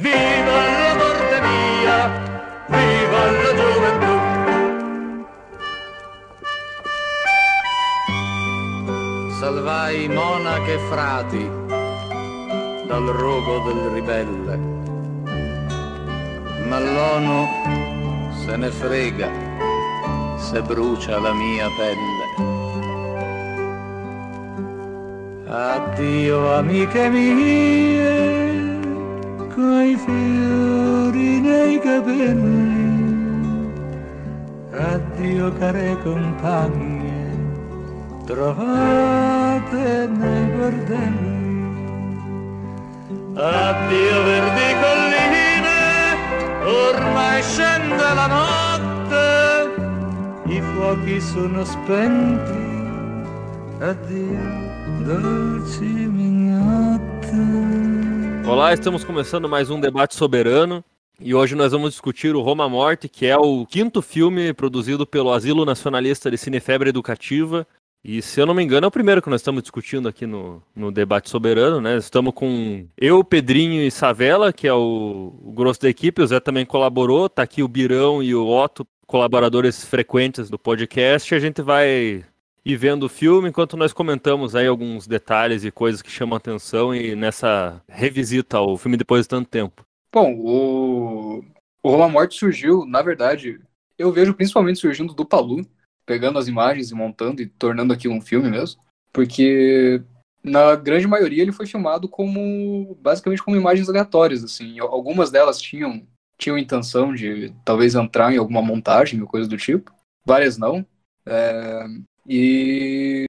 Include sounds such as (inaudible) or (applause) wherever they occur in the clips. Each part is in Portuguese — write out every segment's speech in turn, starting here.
Viva la morte mia, viva la gioventù. Salvai monache e frati dal rogo del ribelle, ma l'ONU se ne frega se brucia la mia pelle. Addio amiche mie, coi fiori nei capelli, addio care compagne, trovate nei bordelli. Addio verdi colline, ormai scende la notte, i fuochi sono spenti, addio dolce minhote. Olá, estamos começando mais um debate soberano. E hoje nós vamos discutir o Roma Morte, que é o quinto filme produzido pelo Asilo Nacionalista de Cinefebre Educativa. E se eu não me engano, é o primeiro que nós estamos discutindo aqui no, no debate soberano, né? Estamos com eu, Pedrinho e Savela, que é o, o grosso da equipe. O Zé também colaborou. Tá aqui o Birão e o Otto, colaboradores frequentes do podcast. A gente vai ir vendo o filme enquanto nós comentamos aí alguns detalhes e coisas que chamam atenção e nessa revisita ao filme depois de tanto tempo. Bom, o, o Roma Morte surgiu, na verdade, eu vejo principalmente surgindo do Palu, pegando as imagens e montando e tornando aquilo um filme mesmo, porque na grande maioria ele foi filmado como basicamente como imagens aleatórias, assim. Algumas delas tinham tinham intenção de talvez entrar em alguma montagem ou coisa do tipo, várias não. É, e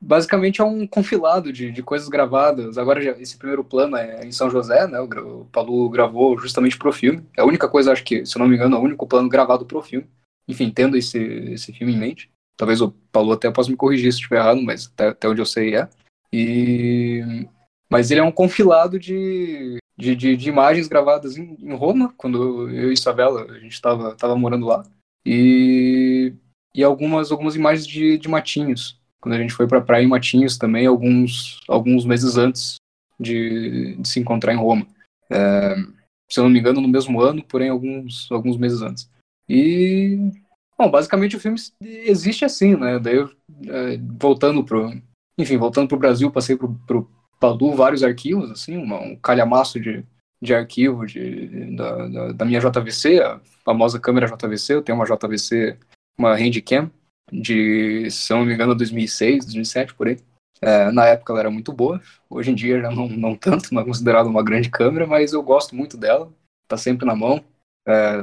basicamente é um confilado de, de coisas gravadas. Agora, esse primeiro plano é em São José, né? O, o Palu gravou justamente pro filme. É a única coisa, acho que, se eu não me engano, é o único plano gravado pro filme. Enfim, tendo esse, esse filme em mente. Talvez o Palu até possa me corrigir se estiver errado, mas até, até onde eu sei é. E... Mas ele é um confilado de, de, de, de imagens gravadas em, em, Roma, quando eu e Isabela, a gente estava tava morando lá. E, e algumas, algumas imagens de, de Matinhos, quando a gente foi para praia em Matinhos também, alguns, alguns meses antes de, de se encontrar em Roma. É, se eu não me engano, no mesmo ano, porém alguns, alguns meses antes. E, bom, basicamente o filme existe assim, né? Daí, eu, é, voltando pro, enfim, voltando pro Brasil, passei pro, pro Palu vários arquivos, assim, uma, um calhamaço de, de arquivo de, da, da, da, minha JVC, a famosa câmera JVC, eu tenho uma JVC, uma Handicam, de, se não me engano, 2006, 2007, por aí. É, na época ela era muito boa, hoje em dia já não, não tanto, não é considerada uma grande câmera, mas eu gosto muito dela, tá sempre na mão. É,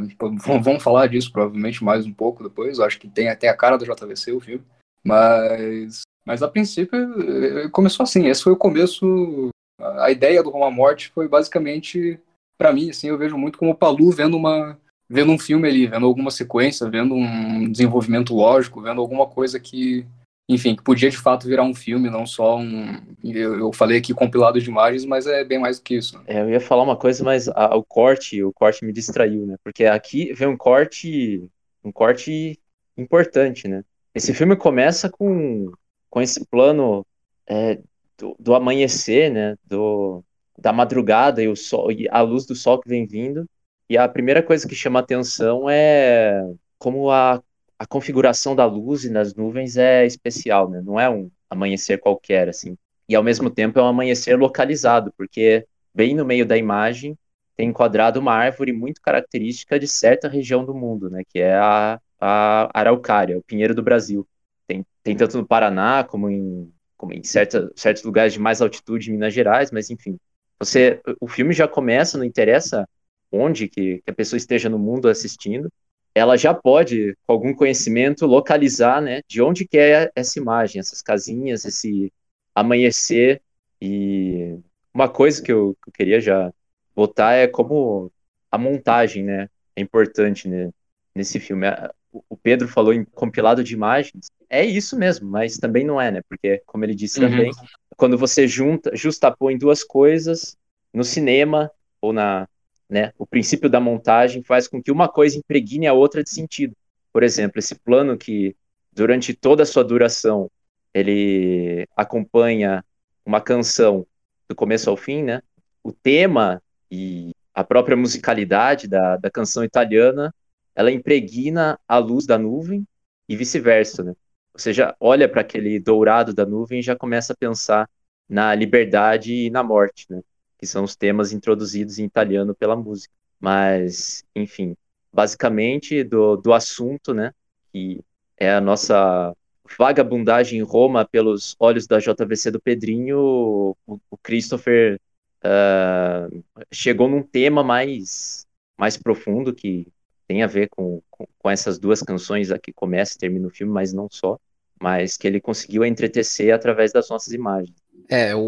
vamos falar disso provavelmente mais um pouco depois. Eu acho que tem até a cara do JVC o filme. Mas, mas a princípio eh, começou assim. Esse foi o começo. A ideia do Roma Morte foi basicamente, para mim, assim, eu vejo muito como o Palu vendo uma vendo um filme ali, vendo alguma sequência, vendo um desenvolvimento lógico, vendo alguma coisa que enfim, que podia de fato virar um filme, não só um. Eu, eu, falei aqui compilado de imagens, mas é bem mais do que isso. É, eu ia falar uma coisa, mas a, o corte, o corte me distraiu, né? Porque aqui vem um corte, um corte importante, né? Esse filme começa com, com esse plano é, do, do, amanhecer, né? Do, da madrugada e o sol, e a luz do sol que vem vindo. E a primeira coisa que chama atenção é como a a configuração da luz e nas nuvens é especial, né? Não é um amanhecer qualquer, assim. E ao mesmo tempo é um amanhecer localizado, porque bem no meio da imagem tem enquadrado uma árvore muito característica de certa região do mundo, né? Que é a, a araucária, o pinheiro do Brasil. Tem, tem tanto no Paraná como em, como em certa, certos lugares de mais altitude em Minas Gerais, mas enfim. Você, o filme já começa, não interessa onde que, que a pessoa esteja no mundo assistindo, ela já pode, com algum conhecimento, localizar, né, de onde que é essa imagem, essas casinhas, esse amanhecer. E uma coisa que eu, que eu queria já botar é como a montagem, né, é importante né, nesse filme. O Pedro falou em compilado de imagens, é isso mesmo, mas também não é, né, porque, como ele disse uhum. também, quando você junta, justapõe duas coisas no cinema ou na, né? O princípio da montagem faz com que uma coisa impregne a outra de sentido. Por exemplo, esse plano que durante toda a sua duração ele acompanha uma canção do começo ao fim, né? O tema e a própria musicalidade da, da canção italiana, ela impregna a luz da nuvem e vice-versa, né? Ou seja, olha para aquele dourado da nuvem e já começa a pensar na liberdade e na morte, né? Que são os temas introduzidos em italiano pela música. Mas, enfim, basicamente do, do assunto, né? Que é a nossa vagabundagem em Roma pelos olhos da JVC do Pedrinho, o, o Christopher uh, chegou num tema mais, mais profundo que tem a ver com, com, com essas duas canções aqui, começa e termina o filme, mas não só mas que ele conseguiu entretecer através das nossas imagens. É, o,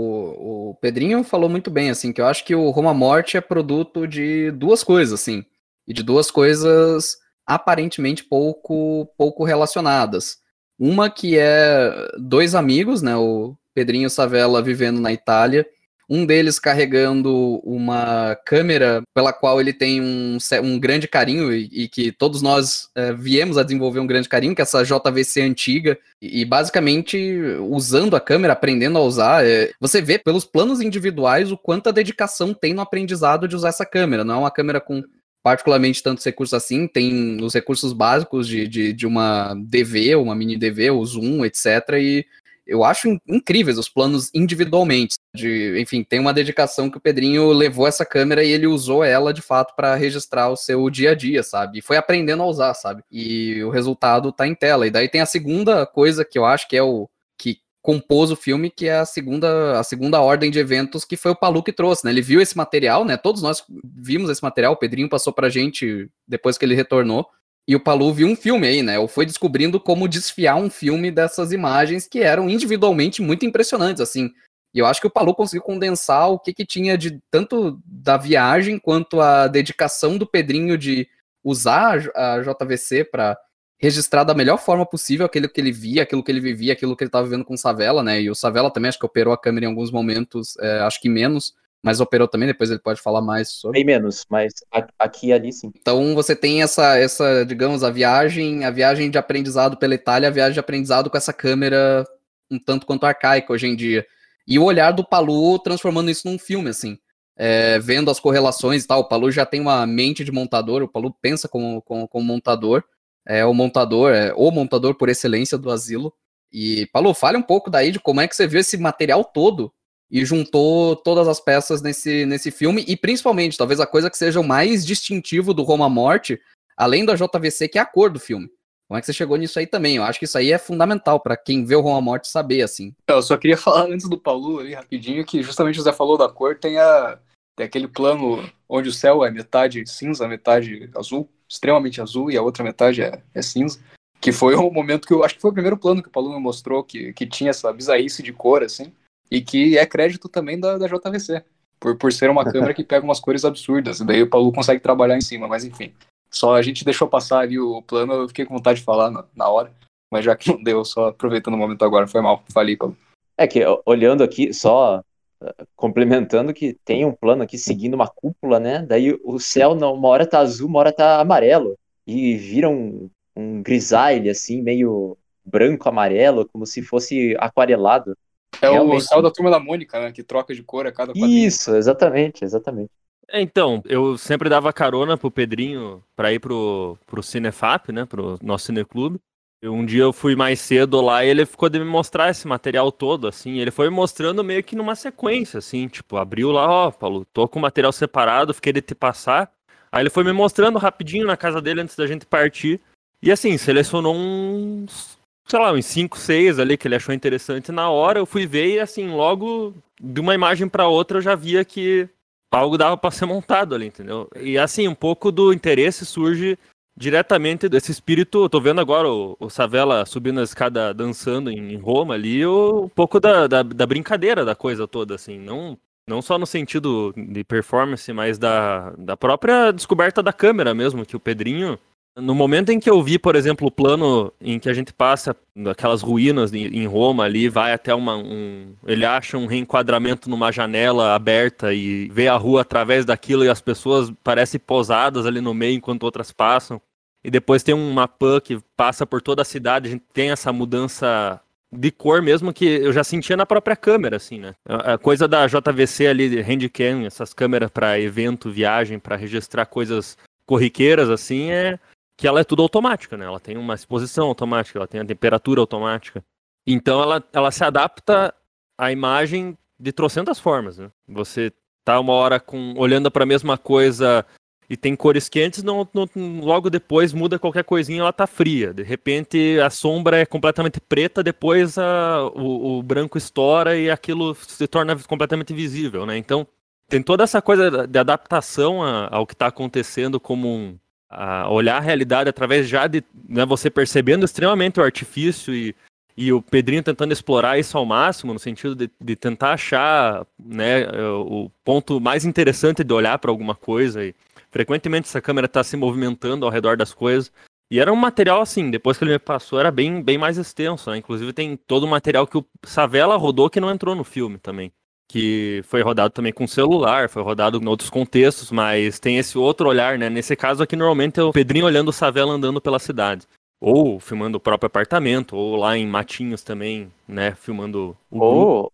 o Pedrinho falou muito bem, assim, que eu acho que o Roma Morte é produto de duas coisas, assim, e de duas coisas aparentemente pouco, pouco relacionadas. Uma que é dois amigos, né, o Pedrinho Savella vivendo na Itália, um deles carregando uma câmera pela qual ele tem um, um grande carinho e, e que todos nós é, viemos a desenvolver um grande carinho, que é essa JVC antiga, e, e basicamente usando a câmera, aprendendo a usar, é, você vê pelos planos individuais o quanto a dedicação tem no aprendizado de usar essa câmera, não é uma câmera com particularmente tantos recursos assim, tem os recursos básicos de, de, de uma DV, uma mini DV, o zoom, etc, e eu acho incríveis os planos individualmente. De, enfim, tem uma dedicação que o Pedrinho levou essa câmera e ele usou ela de fato para registrar o seu dia a dia, sabe? E foi aprendendo a usar, sabe? E o resultado tá em tela. E daí tem a segunda coisa que eu acho que é o que compôs o filme, que é a segunda, a segunda ordem de eventos que foi o Palu que trouxe, né? Ele viu esse material, né? Todos nós vimos esse material, o Pedrinho passou pra gente depois que ele retornou. E o Palu viu um filme aí, né? Ou foi descobrindo como desfiar um filme dessas imagens que eram individualmente muito impressionantes, assim. E eu acho que o Palu conseguiu condensar o que, que tinha de tanto da viagem quanto a dedicação do Pedrinho de usar a JVC para registrar da melhor forma possível aquilo que ele via, aquilo que ele vivia, aquilo que ele estava vivendo com o Savela, né? E o Savela também acho que operou a câmera em alguns momentos, é, acho que menos, mas operou também, depois ele pode falar mais sobre. Bem menos, mas aqui e ali sim. Então você tem essa, essa, digamos, a viagem, a viagem de aprendizado pela Itália, a viagem de aprendizado com essa câmera um tanto quanto arcaica hoje em dia. E o olhar do Palu transformando isso num filme, assim. É, vendo as correlações e tal. O Palu já tem uma mente de montador, o Palu pensa como, como, como montador. É o montador, é o montador por excelência do asilo. E, Palu, fale um pouco daí de como é que você viu esse material todo e juntou todas as peças nesse, nesse filme, e principalmente, talvez a coisa que seja o mais distintivo do Roma Morte, além da JVC, que é a cor do filme. Como é que você chegou nisso aí também? Eu acho que isso aí é fundamental para quem vê o Roma Morte saber, assim. Eu só queria (laughs) falar antes do Paulo ali, rapidinho, que justamente o Zé falou da cor, tem, a, tem aquele plano onde o céu é metade cinza, metade azul, extremamente azul, e a outra metade é, é cinza. Que foi (laughs) o momento que eu acho que foi o primeiro plano que o Paulo me mostrou, que, que tinha essa bizarrice de cor, assim. E que é crédito também da, da JVC, por, por ser uma câmera que pega umas cores absurdas. E daí o Paulo consegue trabalhar em cima, mas enfim. Só a gente deixou passar ali o plano, eu fiquei com vontade de falar na, na hora, mas já que não deu, só aproveitando o momento agora, foi mal. Falei, Paulo. É que olhando aqui, só eh, complementando que tem um plano aqui seguindo uma cúpula, né? Daí o céu, uma hora tá azul, uma hora tá amarelo. E vira um, um grisalho, assim, meio branco-amarelo, como se fosse aquarelado. É Realmente. o céu da turma da Mônica, né? Que troca de cor a cada quadrinho. Isso, exatamente, exatamente. É, então, eu sempre dava carona pro Pedrinho pra ir pro, pro Cinefap, né? Pro nosso cineclube. Um dia eu fui mais cedo lá e ele ficou de me mostrar esse material todo, assim. Ele foi me mostrando meio que numa sequência, assim. Tipo, abriu lá, ó, Paulo, tô com o material separado, fiquei de te passar. Aí ele foi me mostrando rapidinho na casa dele antes da gente partir. E assim, selecionou uns sei lá, uns 5, 6 ali que ele achou interessante na hora. Eu fui ver e, assim, logo de uma imagem para outra eu já via que algo dava para ser montado ali, entendeu? E, assim, um pouco do interesse surge diretamente desse espírito. Eu tô vendo agora o, o Savela subindo a escada dançando em, Roma ali, o, um pouco da, da, da brincadeira da coisa toda, assim. Não, não só no sentido de performance, mas da, da própria descoberta da câmera mesmo, que o Pedrinho no momento em que eu vi, por exemplo, o plano em que a gente passa aquelas ruínas em Roma ali, vai até uma. Um, ele acha um reenquadramento numa janela aberta e vê a rua através daquilo e as pessoas parecem posadas ali no meio enquanto outras passam. E depois tem uma pan que passa por toda a cidade, a gente tem essa mudança de cor mesmo que eu já sentia na própria câmera, assim, né? A, a coisa da JVC ali, Handcam, essas câmeras para evento, viagem, para registrar coisas corriqueiras, assim, é que ela é tudo automática, né? Ela tem uma exposição automática, ela tem a temperatura automática. Então ela, ela se adapta à imagem de trocentas formas, né? Você tá uma hora com olhando para a mesma coisa e tem cores quentes, não, não, logo depois muda qualquer coisinha, ela tá fria. De repente a sombra é completamente preta, depois a, o, o, branco estoura e aquilo se torna completamente visível, né? Então tem toda essa coisa de adaptação a, ao que está acontecendo, como um, a olhar a realidade através já de né, você percebendo extremamente o artifício e, e o Pedrinho tentando explorar isso ao máximo, no sentido de, de tentar achar né, o ponto mais interessante de olhar para alguma coisa. E, Frequentemente essa câmera está se movimentando ao redor das coisas. E era um material assim, depois que ele me passou, era bem, bem mais extenso, né? Inclusive tem todo o material que o Savela rodou que não entrou no filme também. Que foi rodado também com celular, foi rodado em outros contextos, mas tem esse outro olhar, né? Nesse caso aqui, normalmente é o Pedrinho olhando o Savela andando pela cidade. Ou filmando o próprio apartamento, ou lá em Matinhos também, né? Filmando o. Ou,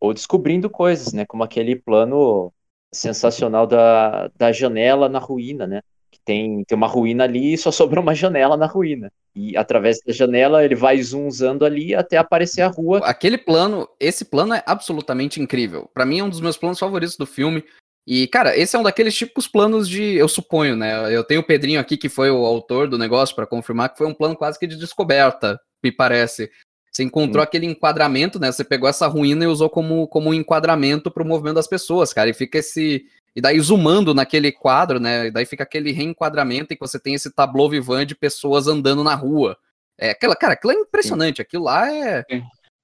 ou descobrindo coisas, né? Como aquele plano sensacional da, da janela na ruína, né? Que tem, tem uma ruína ali e só sobrou uma janela na ruína. E através da janela ele vai zoomando ali até aparecer a rua. Aquele plano, esse plano é absolutamente incrível. Para mim é um dos meus planos favoritos do filme. E, cara, esse é um daqueles típicos planos de, eu suponho, né? Eu tenho o Pedrinho aqui, que foi o autor do negócio, para confirmar que foi um plano quase que de descoberta, me parece. Você encontrou aquele enquadramento, né? Você pegou essa ruína e usou como, como um enquadramento para o movimento das pessoas, cara. E fica esse. E daí zoomando naquele quadro, né? E daí fica aquele reenquadramento em que você tem esse tablô vivant de pessoas andando na rua. É, aquela, cara, aquilo é impressionante. Sim. Aquilo lá é,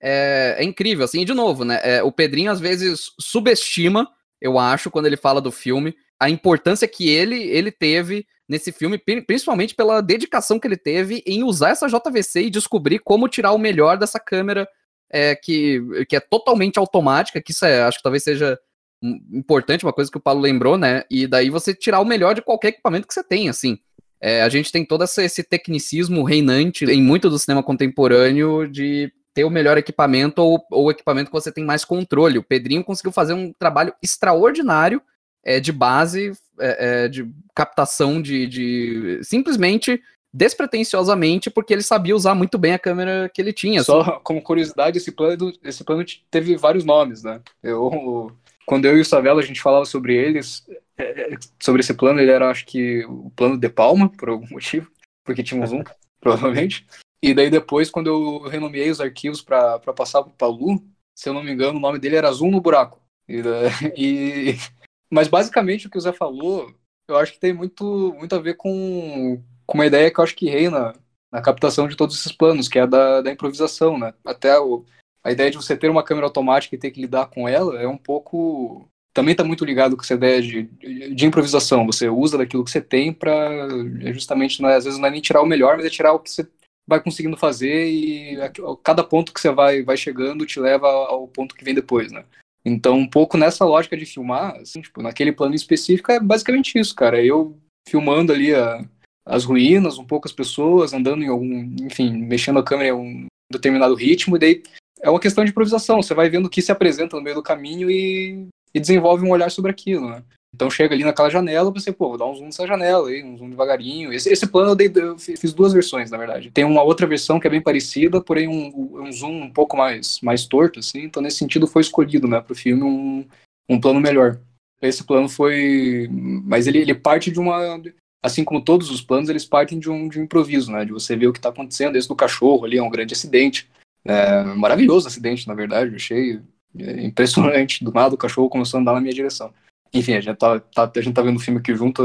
é, é, incrível. Assim, e de novo, né? É, o Pedrinho às vezes subestima, eu acho, quando ele fala do filme, a importância que ele, ele teve nesse filme, principalmente pela dedicação que ele teve em usar essa JVC e descobrir como tirar o melhor dessa câmera é, que, que é totalmente automática, que isso é, acho que talvez seja importante, uma coisa que o Paulo lembrou, né? E daí você tirar o melhor de qualquer equipamento que você tem, assim. É, a gente tem todo esse tecnicismo reinante em muito do cinema contemporâneo de ter o melhor equipamento ou, o equipamento que você tem mais controle. O Pedrinho conseguiu fazer um trabalho extraordinário é, de base, é, é, de captação de, de, simplesmente despretensiosamente porque ele sabia usar muito bem a câmera que ele tinha. Só assim. como curiosidade, esse plano, esse plano teve vários nomes, né? Eu, quando eu e o Savela a gente falava sobre eles, é, é, sobre esse plano, ele era acho que o plano de Palma, por algum (laughs) motivo, porque tínhamos um, (laughs) provavelmente. E daí depois, quando eu renomeei os arquivos para passar para o Palu, se eu não me engano, o nome dele era Zoom no Buraco. E, (laughs) e, mas basicamente o que o Zé falou, eu acho que tem muito, muito a ver com, com uma ideia que eu acho que reina na captação de todos esses planos, que é a da, da improvisação, né? Até o, a ideia de você ter uma câmera automática e ter que lidar com ela é um pouco. Também está muito ligado com essa ideia de, de improvisação. Você usa daquilo que você tem para é justamente, é, às vezes não é nem tirar o melhor, mas é tirar o que você vai conseguindo fazer e cada ponto que você vai, vai chegando te leva ao ponto que vem depois, né? Então, um pouco nessa lógica de filmar, assim, tipo, naquele plano específico, é basicamente isso, cara. Eu filmando ali a, as ruínas, um pouco as pessoas, andando em algum, enfim, mexendo a câmera em um determinado ritmo, e daí é uma questão de improvisação. Você vai vendo o que se apresenta no meio do caminho e, e desenvolve um olhar sobre aquilo, né? Então chega ali naquela janela, você, pô, vou dar um zoom nessa janela aí, um zoom devagarinho. Esse, esse plano eu, dei, eu, fiz duas versões, na verdade. Tem uma outra versão que é bem parecida, porém um, um zoom um pouco mais, mais torto, assim. Então nesse sentido foi escolhido, né, pro filme um, um plano melhor. Esse plano foi... Mas ele, ele parte de uma... Assim como todos os planos, eles partem de um, de um improviso, né, de você ver o que tá acontecendo. Esse do cachorro ali é um grande acidente. É, maravilhoso acidente, na verdade, eu achei é, impressionante. Do nada o cachorro começou a andar na minha direção. Enfim, a gente tá, tá, a gente tá vendo o filme aqui junto,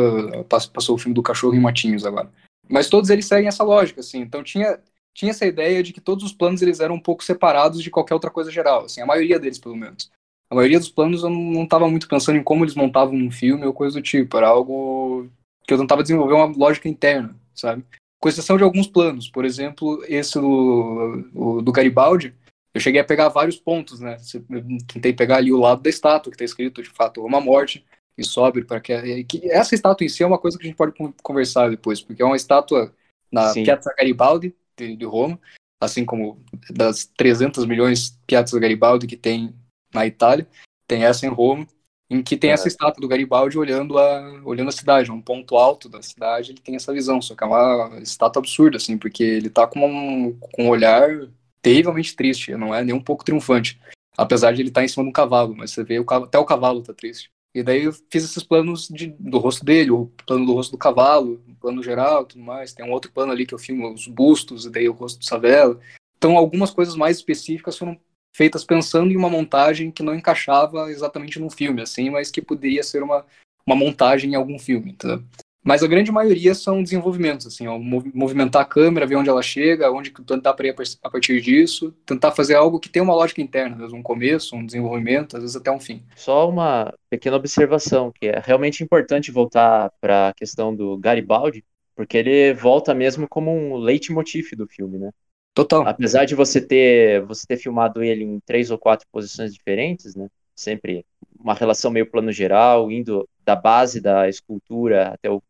passou o filme do cachorro em Matinhos agora. Mas todos eles seguem essa lógica, assim. Então tinha, tinha essa ideia de que todos os planos eles eram um pouco separados de qualquer outra coisa geral, assim, a maioria deles, pelo menos. A maioria dos planos eu não estava muito pensando em como eles montavam um filme ou coisa do tipo. Era algo que eu tentava desenvolver uma lógica interna, sabe? Com exceção de alguns planos. Por exemplo, esse do, do Garibaldi, eu cheguei a pegar vários pontos, né? Eu tentei pegar ali o lado da estátua, que está escrito, de fato, uma morte, e sobe para que, que, Essa estátua em si é uma coisa que a gente pode conversar depois, porque é uma estátua na Sim. Piazza Garibaldi, de, de Roma, assim como das 300 milhões Piazza Garibaldi que tem na Itália, tem essa em Roma, em que tem É. essa estátua do Garibaldi olhando a, olhando a cidade, um ponto alto da cidade, ele tem essa visão, só que é uma estátua absurda, assim, porque ele tá com um, com um olhar terrivelmente triste, não é nem um pouco triunfante, apesar de ele estar em cima de um cavalo, mas você vê, o, até o cavalo tá triste. E daí eu fiz esses planos de, do rosto dele, o plano do rosto do cavalo, o plano geral e tudo mais. Tem um outro plano ali que eu filmo os bustos, e daí o rosto do Savela. Então algumas coisas mais específicas foram feitas pensando em uma montagem que não encaixava exatamente num filme, assim, mas que poderia ser uma, uma montagem em algum filme, entendeu? Mas a grande maioria são desenvolvimentos, assim, ó, mov- movimentar a câmera, ver onde ela chega, onde dá para ir a par- a partir disso, tentar fazer algo que tenha uma lógica interna, às vezes um começo, um desenvolvimento, às vezes até um fim. Só uma pequena observação, que é realmente importante voltar para a questão do Garibaldi, porque ele volta mesmo como um leitmotiv do filme, né? Total. Apesar de você ter você ter filmado ele em três ou quatro posições diferentes, né? Sempre uma relação meio plano geral, indo da base da escultura até o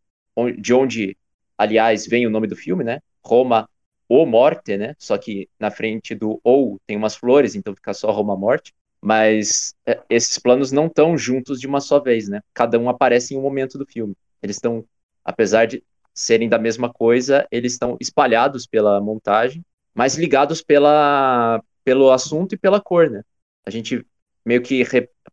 de onde, aliás, vem o nome do filme, né? Roma ou Morte, né? Só que na frente do ou tem umas flores, então fica só Roma Morte. Mas é, esses planos não estão juntos de uma só vez, né? Cada um aparece em um momento do filme. Eles estão, apesar de serem da mesma coisa, eles estão espalhados pela montagem, mas ligados pela, pelo assunto e pela cor, né? A gente meio que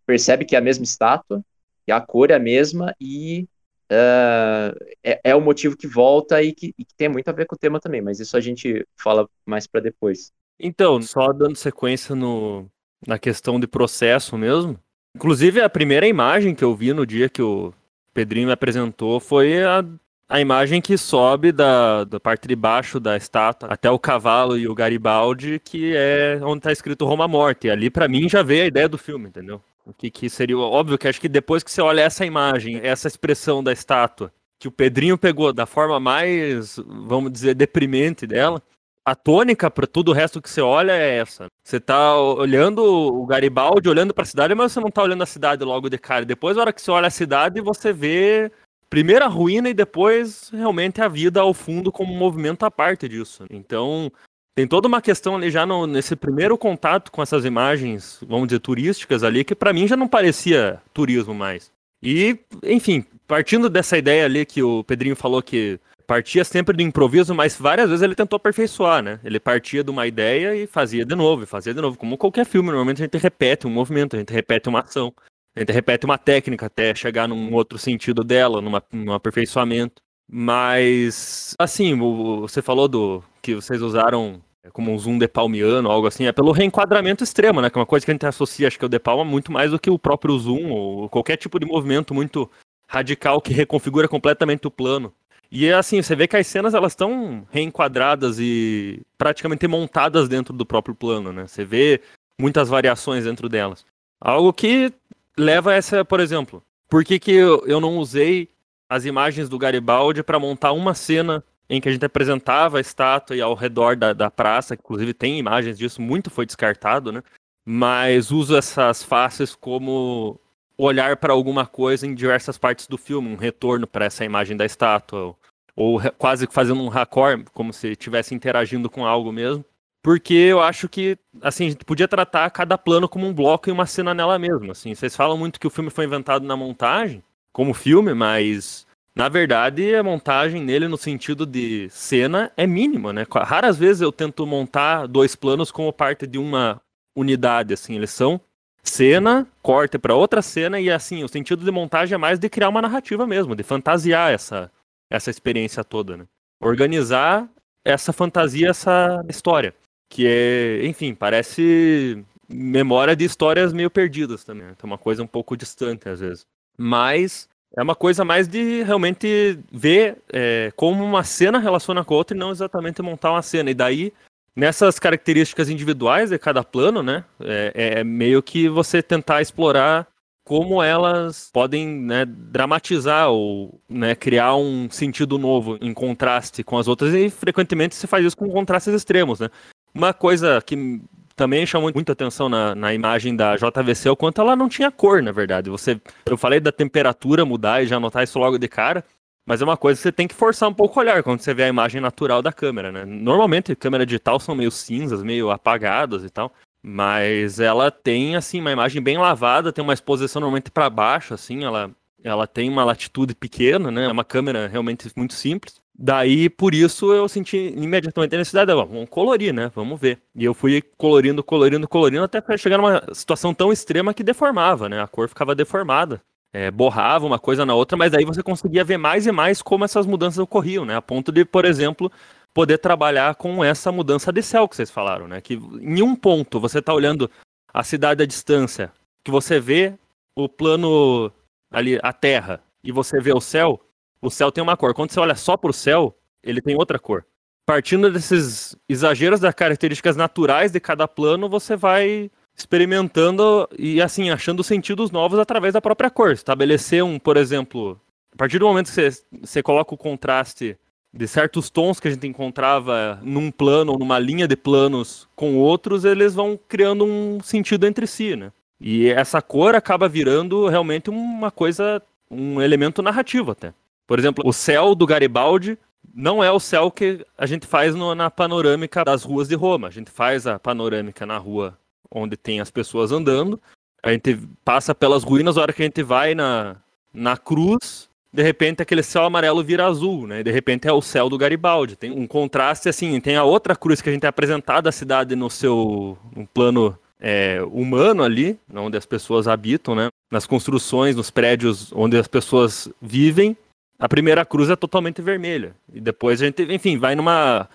percebe que é a mesma estátua, e a cor é a mesma, e ah, é, é o motivo que volta e que, e que tem muito a ver com o tema também, mas isso a gente fala mais para depois. Então, só dando sequência no, na questão de processo mesmo. Inclusive, a primeira imagem que eu vi no dia que o Pedrinho me apresentou foi a, a imagem que sobe da, da parte de baixo da estátua até o cavalo e o Garibaldi, que é onde está escrito Roma Morte. E ali, para mim, já veio a ideia do filme, entendeu? O que, que seria. Óbvio que acho que depois que você olha essa imagem, essa expressão da estátua, que o Pedrinho pegou da forma mais, vamos dizer, deprimente dela, a tônica para tudo o resto que você olha é essa. Você tá olhando o Garibaldi, olhando para a cidade, mas você não tá olhando a cidade logo de cara. Depois, na hora que você olha a cidade, você vê primeiro a ruína e depois realmente a vida ao fundo como um movimento à parte disso. Então, tem toda uma questão ali já no- nesse primeiro contato com essas imagens, vamos dizer, turísticas ali, que para mim já não parecia turismo mais. E, enfim, partindo dessa ideia ali que o Pedrinho falou que partia sempre do improviso, mas várias vezes ele tentou aperfeiçoar, né? Ele partia de uma ideia e fazia de novo, e fazia de novo. Como qualquer filme, normalmente a gente repete um movimento, a gente repete uma ação, a gente repete uma técnica até chegar num outro sentido dela, numa, num aperfeiçoamento. Mas, assim, você falou do que vocês usaram como um zoom de palmiano, algo assim, é pelo reenquadramento extremo, né? Que é uma coisa que a gente associa, acho que o de palma muito mais do que o próprio zoom ou qualquer tipo de movimento muito radical que reconfigura completamente o plano. E assim, você vê que as cenas elas estão reenquadradas e praticamente montadas dentro do próprio plano, né? Você vê muitas variações dentro delas. Algo que leva essa, por exemplo, por que, que eu, eu não usei as imagens do Garibaldi para montar uma cena em que a gente apresentava a estátua e ao redor da, da praça, inclusive tem imagens disso, muito foi descartado, né? Mas uso essas faces como olhar para alguma coisa em diversas partes do filme, um retorno para essa imagem da estátua, ou, ou quase fazendo um raccord, como se estivesse interagindo com algo mesmo. Porque eu acho que, assim, a gente podia tratar cada plano como um bloco e uma cena nela mesma, assim. Vocês falam muito que o filme foi inventado na montagem, como filme, mas na verdade a montagem nele no sentido de cena é mínima, né? Raras vezes eu tento montar dois planos como parte de uma unidade, assim, eles são cena, corta para outra cena e assim, o sentido de montagem é mais de criar uma narrativa mesmo, de fantasiar essa essa experiência toda, né? Organizar essa fantasia, essa história, que é, enfim, parece memória de histórias meio perdidas também, é uma coisa um pouco distante às vezes. Mas é uma coisa mais de realmente ver é, como uma cena relaciona com a outra e não exatamente montar uma cena. E daí nessas características individuais de cada plano, né? É, é meio que você tentar explorar como elas podem né, dramatizar ou né, criar um sentido novo em contraste com as outras e frequentemente se faz isso com contrastes extremos, né? Uma coisa que também chamou muita atenção na, na imagem da JVC é o quanto ela não tinha cor, na verdade. Você, eu falei da temperatura mudar e já notar isso logo de cara, Mas é uma coisa que você tem que forçar um pouco o olhar quando você vê a imagem natural da câmera, né? Normalmente, câmera digital são meio cinzas, meio apagadas e tal. Mas ela tem, assim, uma imagem bem lavada, tem uma exposição normalmente para baixo, assim, ela, ela tem uma latitude pequena, né? É uma câmera realmente muito simples. Daí, por isso, eu senti imediatamente a necessidade, de, vamos colorir, né? Vamos ver. E eu fui colorindo, colorindo, colorindo, até chegar numa situação tão extrema que deformava, né? A cor ficava deformada é, borrava uma coisa na outra, mas aí você conseguia ver mais e mais como essas mudanças ocorriam, né? A ponto de, por exemplo, poder trabalhar com essa mudança de céu que vocês falaram, né? Que em um ponto você está olhando a cidade à distância, que você vê o plano ali, a terra, e você vê o céu, o céu tem uma cor. Quando você olha só para o céu, ele tem outra cor. Partindo desses exageros das características naturais de cada plano, você vai experimentando e assim achando sentidos novos através da própria cor. Estabelecer um, por exemplo, a partir do momento que você, você coloca o contraste de certos tons que a gente encontrava num plano ou numa linha de planos com outros, eles vão criando um sentido entre si, né? E essa cor acaba virando realmente uma coisa, um elemento narrativo até. Por exemplo, o céu do Garibaldi não é o céu que a gente faz no, na panorâmica das ruas de Roma. A gente faz a panorâmica na rua onde tem as pessoas andando. A gente passa pelas ruínas, a hora que a gente vai na, na cruz, de repente aquele céu amarelo vira azul, né? De repente é o céu do Garibaldi. Tem um contraste assim, tem a outra cruz que a gente é apresentado a cidade no seu um plano é, humano ali, onde as pessoas habitam, né? Nas construções, nos prédios onde as pessoas vivem. A primeira cruz é totalmente vermelha. E depois a gente, enfim, vai numa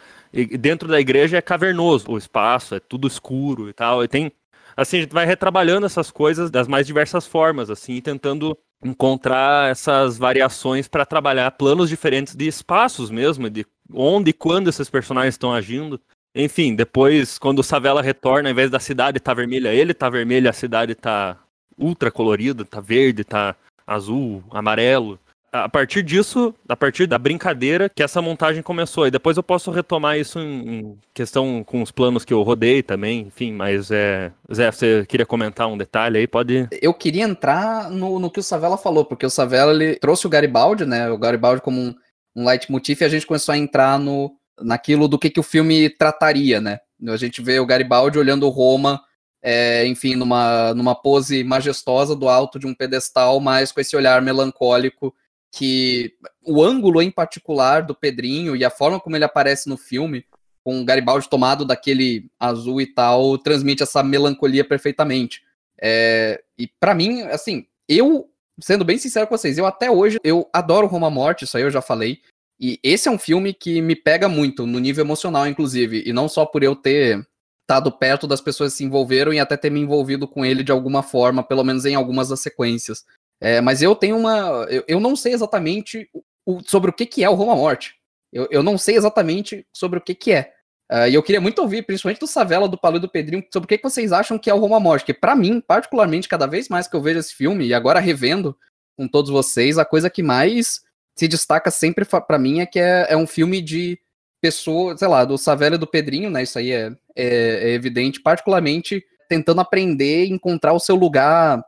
dentro da igreja é cavernoso o espaço, é tudo escuro e tal. E tem. Assim, a gente vai retrabalhando essas coisas das mais diversas formas, assim, tentando encontrar essas variações para trabalhar planos diferentes de espaços mesmo, de onde e quando esses personagens estão agindo. Enfim, depois, quando o Savela retorna, ao invés da cidade tá vermelha, ele tá vermelho, a cidade tá ultra colorida, tá verde, tá azul, amarelo a partir disso, a partir da brincadeira, que essa montagem começou. E depois eu posso retomar isso em, questão com os planos que eu rodei também, enfim, mas é. Zé, você queria comentar um detalhe aí? Pode. Eu queria entrar no, no que o Savela falou, porque o Savela ele trouxe o Garibaldi, né? O Garibaldi como um, um leitmotiv e a gente começou a entrar no, naquilo do que, que o filme trataria, né? A gente vê o Garibaldi olhando Roma. É, enfim, numa, numa pose majestosa do alto de um pedestal, mas com esse olhar melancólico que o ângulo em particular do Pedrinho e a forma como ele aparece no filme, com o Garibaldi tomado daquele azul e tal, transmite essa melancolia perfeitamente. É, e para mim, assim, eu, sendo bem sincero com vocês, eu até hoje, eu adoro Roma Morte, isso aí eu já falei, e esse é um filme que me pega muito, no nível emocional, inclusive, e não só por eu ter estado perto das pessoas que se envolveram e até ter me envolvido com ele de alguma forma, pelo menos em algumas das sequências. É, mas eu tenho uma. Eu, eu não sei exatamente o, sobre o que, que é o Roma Morte. Eu, eu não sei exatamente sobre o que, que é. Uh, e eu queria muito ouvir, principalmente do Savela, do Palu e do Pedrinho, sobre o que, que vocês acham que é o Roma Morte. Porque, para mim, particularmente, cada vez mais que eu vejo esse filme, e agora revendo com todos vocês, a coisa que mais se destaca sempre para mim é que é, é, um filme de pessoa, sei lá, do Savela e do Pedrinho, né? Isso aí é, é, é evidente, particularmente tentando aprender e encontrar o seu lugar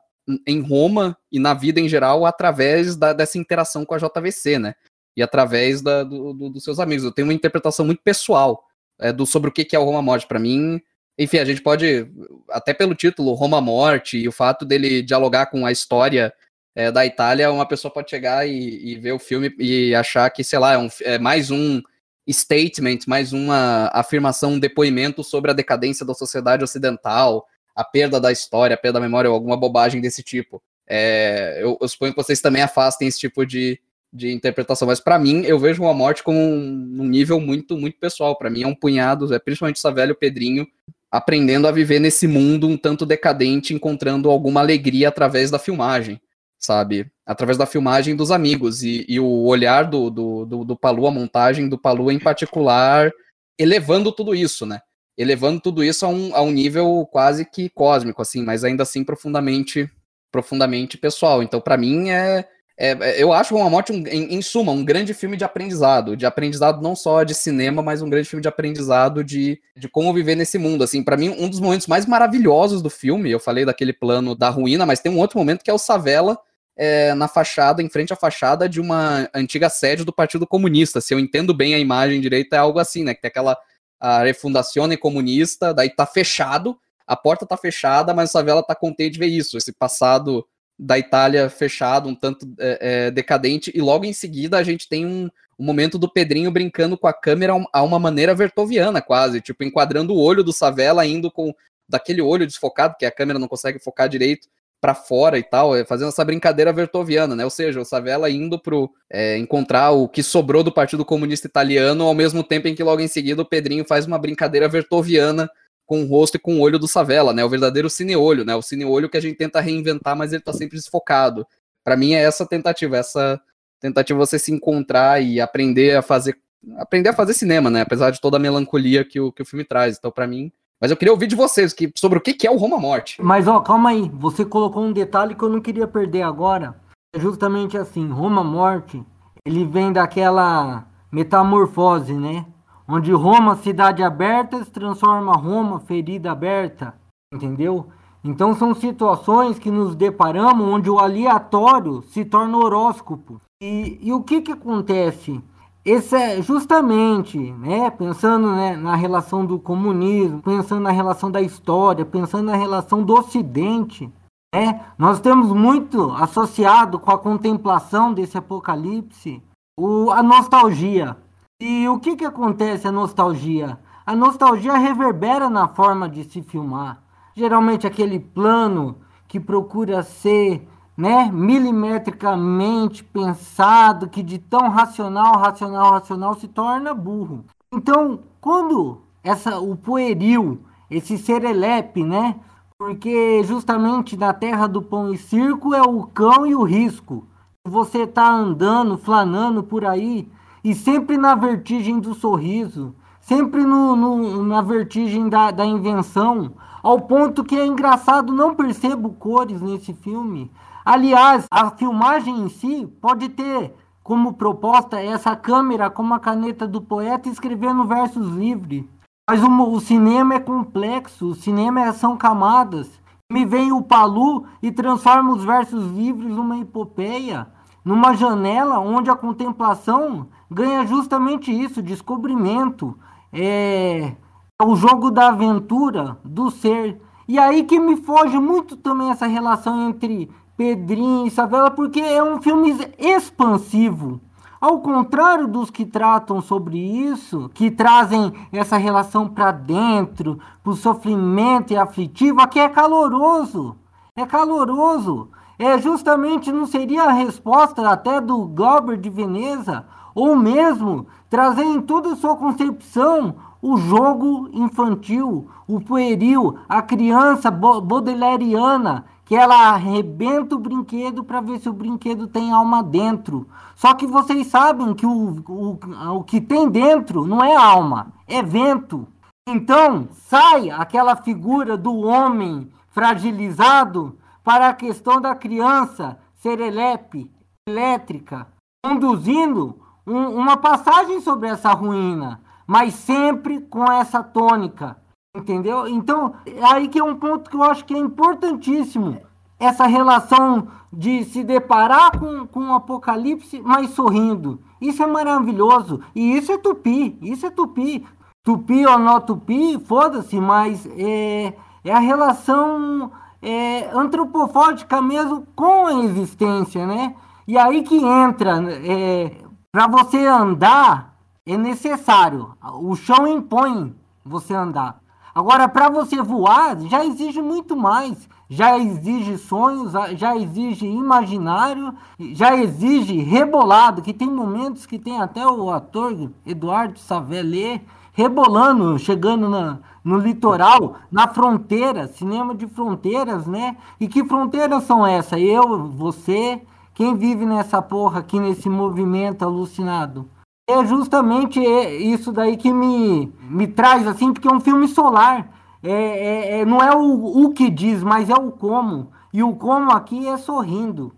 em Roma e na vida em geral através da, dessa interação com a JVC, né? E através da, do, do, dos seus amigos. Eu tenho uma interpretação muito pessoal é, do, sobre o que é o Roma Morte. Para mim, enfim, a gente pode, até pelo título, Roma Morte, e o fato dele dialogar com a história é, da Itália, uma pessoa pode chegar e, e, ver o filme e achar que, sei lá, é, um, é mais um statement, mais uma afirmação, um depoimento sobre a decadência da sociedade ocidental, a perda da história, a perda da memória ou alguma bobagem desse tipo. É, eu, eu, suponho que vocês também afastem esse tipo de, de interpretação, mas para mim eu vejo uma morte como um, um nível muito muito pessoal. Para mim é um punhado, é principalmente essa velho Pedrinho aprendendo a viver nesse mundo um tanto decadente, encontrando alguma alegria através da filmagem, sabe? Através da filmagem dos amigos e, e o olhar do, do, do, do Palu, a montagem do Palu em particular, elevando tudo isso, né? Elevando tudo isso a um, a um nível quase que cósmico, assim, mas ainda assim profundamente profundamente pessoal. Então, para mim, é, é, é, eu acho Uma Morte, um, em, em, suma, um grande filme de aprendizado, de aprendizado não só de cinema, mas um grande filme de aprendizado de, de como viver nesse mundo. Assim, para mim, um dos momentos mais maravilhosos do filme, eu falei daquele plano da ruína, mas tem um outro momento que é o Savela é, na fachada, em frente à fachada de uma antiga sede do Partido Comunista. Se eu entendo bem a imagem direita, é algo assim, né? Que tem aquela a Refundazione Comunista, daí tá fechado, a porta tá fechada, mas a favela tá contente de ver isso, esse passado da Itália fechado, um tanto é, é, decadente, e logo em seguida a gente tem um, um, momento do Pedrinho brincando com a câmera a uma maneira vertoviana, quase, tipo, enquadrando o olho do Savela, indo com daquele olho desfocado, que a câmera não consegue focar direito, para fora e tal, é, fazendo essa brincadeira vertoviana, né? Ou seja, o Savela indo pro é, encontrar o que sobrou do Partido Comunista Italiano, ao mesmo tempo em que logo em seguida o Pedrinho faz uma brincadeira vertoviana com o rosto e com o olho do Savela, né? O verdadeiro cineolho, né? O cineolho que a gente tenta reinventar, mas ele tá sempre desfocado. Para mim é essa tentativa, essa tentativa você se encontrar e aprender a fazer aprender a fazer cinema, né? Apesar de toda a melancolia que o, que o filme traz. Então, para mim, mas eu queria ouvir de vocês que, sobre o que, é o Roma Morte. Mas, ó, calma aí. Você colocou um detalhe que eu não queria perder agora. É justamente assim, Roma Morte, ele vem daquela metamorfose, né? Onde Roma, cidade aberta, se transforma Roma, ferida aberta. Entendeu? Então são situações que nos deparamos onde o aleatório se torna horóscopo. E, e o que que acontece? Esse é justamente, né, pensando né, na relação do comunismo, pensando na relação da história, pensando na relação do Ocidente, né, nós temos muito associado com a contemplação desse apocalipse o, a nostalgia. E o que, que acontece a nostalgia? A nostalgia reverbera na forma de se filmar. Geralmente aquele plano que procura ser né, milimetricamente pensado, que de tão racional, racional, racional se torna burro. Então, quando essa o pueril, esse serelepe, né, porque justamente na terra do pão e circo é o cão e o risco. Você tá andando, flanando por aí e sempre na vertigem do sorriso, sempre no, no, na vertigem da, da invenção, ao ponto que é engraçado, não percebo cores nesse filme. Aliás, a filmagem em si pode ter como proposta essa câmera com uma caneta do poeta escrevendo versos livres. Mas o, o cinema é complexo, o cinema é, são camadas. Me vem o Palu e transforma os versos livres numa epopeia, numa janela onde a contemplação ganha justamente isso, descobrimento, é o jogo da aventura, do ser. E aí que me foge muito também essa relação entre Pedrinho e Savela, porque é um filme expansivo. Ao contrário dos que tratam sobre isso, que trazem essa relação para dentro, para o sofrimento e aflitivo, aqui é caloroso. É caloroso. É justamente não seria a resposta até do Glauber de Veneza, ou mesmo trazer em toda a sua concepção o jogo infantil, o pueril, a criança baudelairiana que ela arrebenta o brinquedo para ver se o brinquedo tem alma dentro. Só que vocês sabem que o, o, o que tem dentro não é alma, é vento. Então, sai aquela figura do homem fragilizado para a questão da criança serelepe, elétrica, conduzindo um, uma passagem sobre essa ruína, mas sempre com essa tônica Entendeu? Então, aí que é um ponto que eu acho que é importantíssimo. Essa relação de se deparar com, com o apocalipse, mas sorrindo. Isso é maravilhoso. E isso é tupi. Isso é tupi. Tupi ou não tupi, foda-se, mas é, é a relação é, antropofógica mesmo com a existência, né? E aí que entra, é, para você andar, é necessário. O chão impõe você andar. Agora, para você voar, já exige muito mais. Já exige sonhos, já exige imaginário, já exige rebolado, que tem momentos que tem até o ator Eduardo Savelé rebolando, chegando na, no litoral, na fronteira, cinema de fronteiras, né? E que fronteiras são essas? Eu, você, quem vive nessa porra aqui, nesse movimento alucinado? É justamente isso daí que me, me traz, assim, porque é um filme solar. É, é, é, não é o, o que diz, mas é o como. E o como aqui é sorrindo.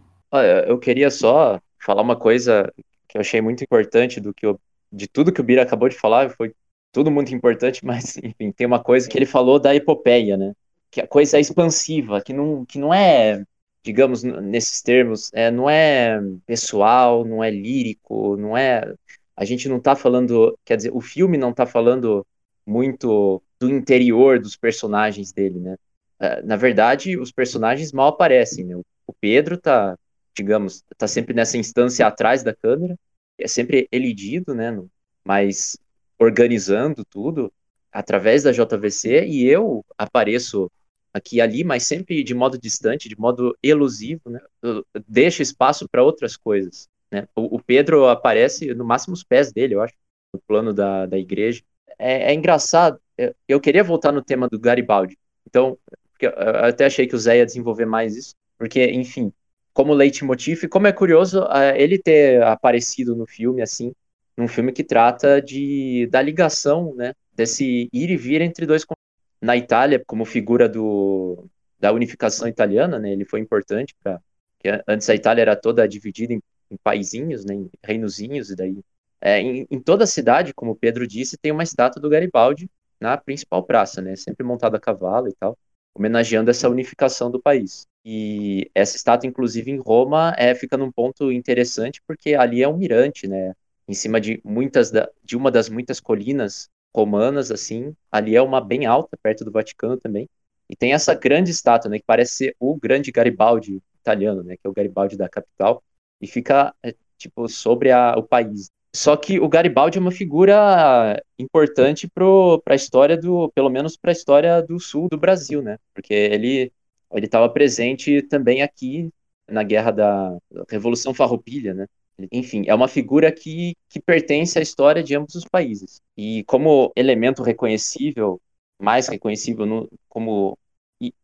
Eu queria só falar uma coisa que eu achei muito importante do que eu, de tudo que o Bira acabou de falar, foi tudo muito importante, (laughs) mas enfim, tem uma coisa que ele falou da epopeia, né? Que a coisa é expansiva, que não, que não é digamos, nesses termos, é, não é pessoal, não é lírico, não é. A gente não está falando, quer dizer, o filme não está falando muito do interior dos personagens dele, né? É, na verdade, os personagens mal aparecem, né? O Pedro tá, digamos, tá sempre nessa instância atrás da câmera, é sempre elidido, né? Mas organizando tudo através da JVC e eu apareço aqui e ali, mas sempre de modo distante, de modo elusivo, né? Deixa espaço para outras coisas, né? O, o, Pedro aparece no máximo os pés dele, eu acho, no plano da, da igreja. É, é engraçado, eu, queria voltar no tema do Garibaldi, então, eu até achei que o Zé ia desenvolver mais isso, porque, enfim, como leitmotiv, como é curioso ele ter aparecido no filme, assim, num filme que trata de, da ligação, né, desse ir e vir entre dois na Itália, como figura do, da unificação italiana, né, ele foi importante para antes a Itália era toda dividida em, em paizinhos, né, em reinozinhos, e daí é, em, em, toda a cidade, como Pedro disse, tem uma estátua do Garibaldi na principal praça, né, sempre montada a cavalo e tal, homenageando essa unificação do país. E essa estátua, inclusive em Roma, é, fica num ponto interessante porque ali é um mirante, né, em cima de muitas da, de uma das muitas colinas romanas, assim. Ali é uma bem alta, perto do Vaticano também. E tem essa grande estátua, né, que parece ser o grande Garibaldi italiano, né, que é o Garibaldi da capital, e fica, é, tipo, sobre a, o país. Só que o Garibaldi é uma figura importante para a história do, pelo menos para a história do sul do Brasil, né, porque ele ele estava presente também aqui na guerra da Revolução Farroupilha, né? Enfim, é uma figura que, que pertence à história de ambos os países. E como elemento reconhecível, mais reconhecível no, como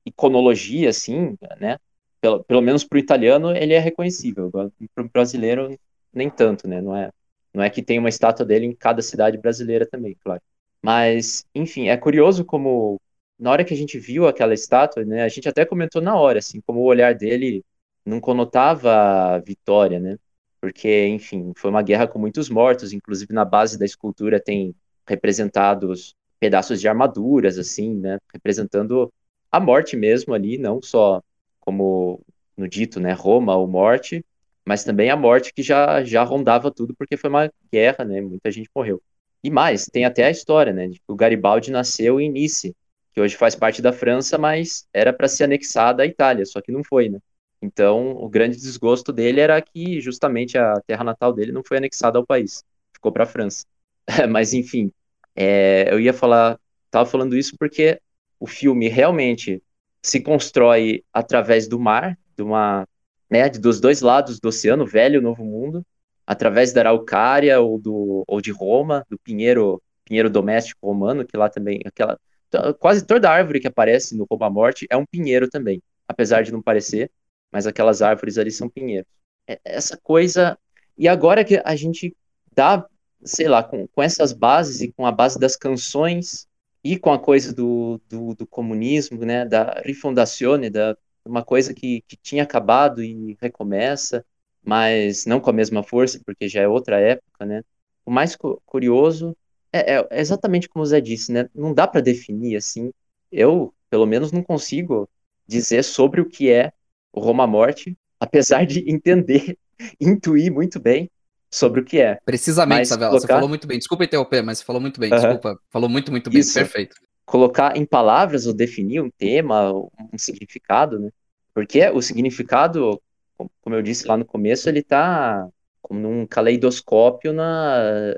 iconologia, assim, né? Pelo, pelo menos para o italiano, ele é reconhecível. Para o brasileiro, nem tanto, né? Não é, não é que tem uma estátua dele em cada cidade brasileira também, claro. Mas, enfim, é curioso como, na hora que a gente viu aquela estátua, né? A gente até comentou na hora, assim, como o olhar dele não conotava vitória, né? porque, enfim, foi uma guerra com muitos mortos, inclusive na base da escultura tem representados pedaços de armaduras, assim, né, representando a morte mesmo ali, não só como no dito, né, Roma ou morte, mas também a morte que já, já rondava tudo, porque foi uma guerra, né, muita gente morreu. E mais, tem até a história, né, de que o Garibaldi nasceu em Nice, que hoje faz parte da França, mas era para ser anexada à Itália, só que não foi, né. Então, o grande desgosto dele era que justamente a terra natal dele não foi anexada ao país, ficou para a França. (laughs) Mas, enfim, é, eu ia falar, estava falando isso porque o filme realmente se constrói através do mar, de uma, né, dos dois lados do oceano, velho e novo mundo, através da Araucária ou, do, ou de Roma, do pinheiro, pinheiro doméstico romano, que lá também, aquela, quase toda árvore que aparece no Roma Morte é um pinheiro também, apesar de não parecer mas aquelas árvores ali são pinheiros. É, essa coisa. E agora que a gente dá, sei lá, com, com essas bases e com a base das canções e com a coisa do, do, do comunismo, né, da rifondazione, da uma coisa que, que tinha acabado e recomeça, mas não com a mesma força, porque já é outra época, né? O mais cu curioso é, é, exatamente como o Zé disse, né? Não dá para definir assim. Eu, pelo menos, não consigo dizer sobre o que é o Roma Morte, apesar de (laughs) entender, intuir muito bem sobre o que é. Precisamente, mas Savela, colocar... você falou muito bem. Desculpa interromper, mas você falou muito bem, desculpa. Falou muito, muito bem, Isso. perfeito. Colocar em palavras ou definir um tema, um significado, né? Porque o significado, como eu disse lá no começo, ele está como num caleidoscópio, na,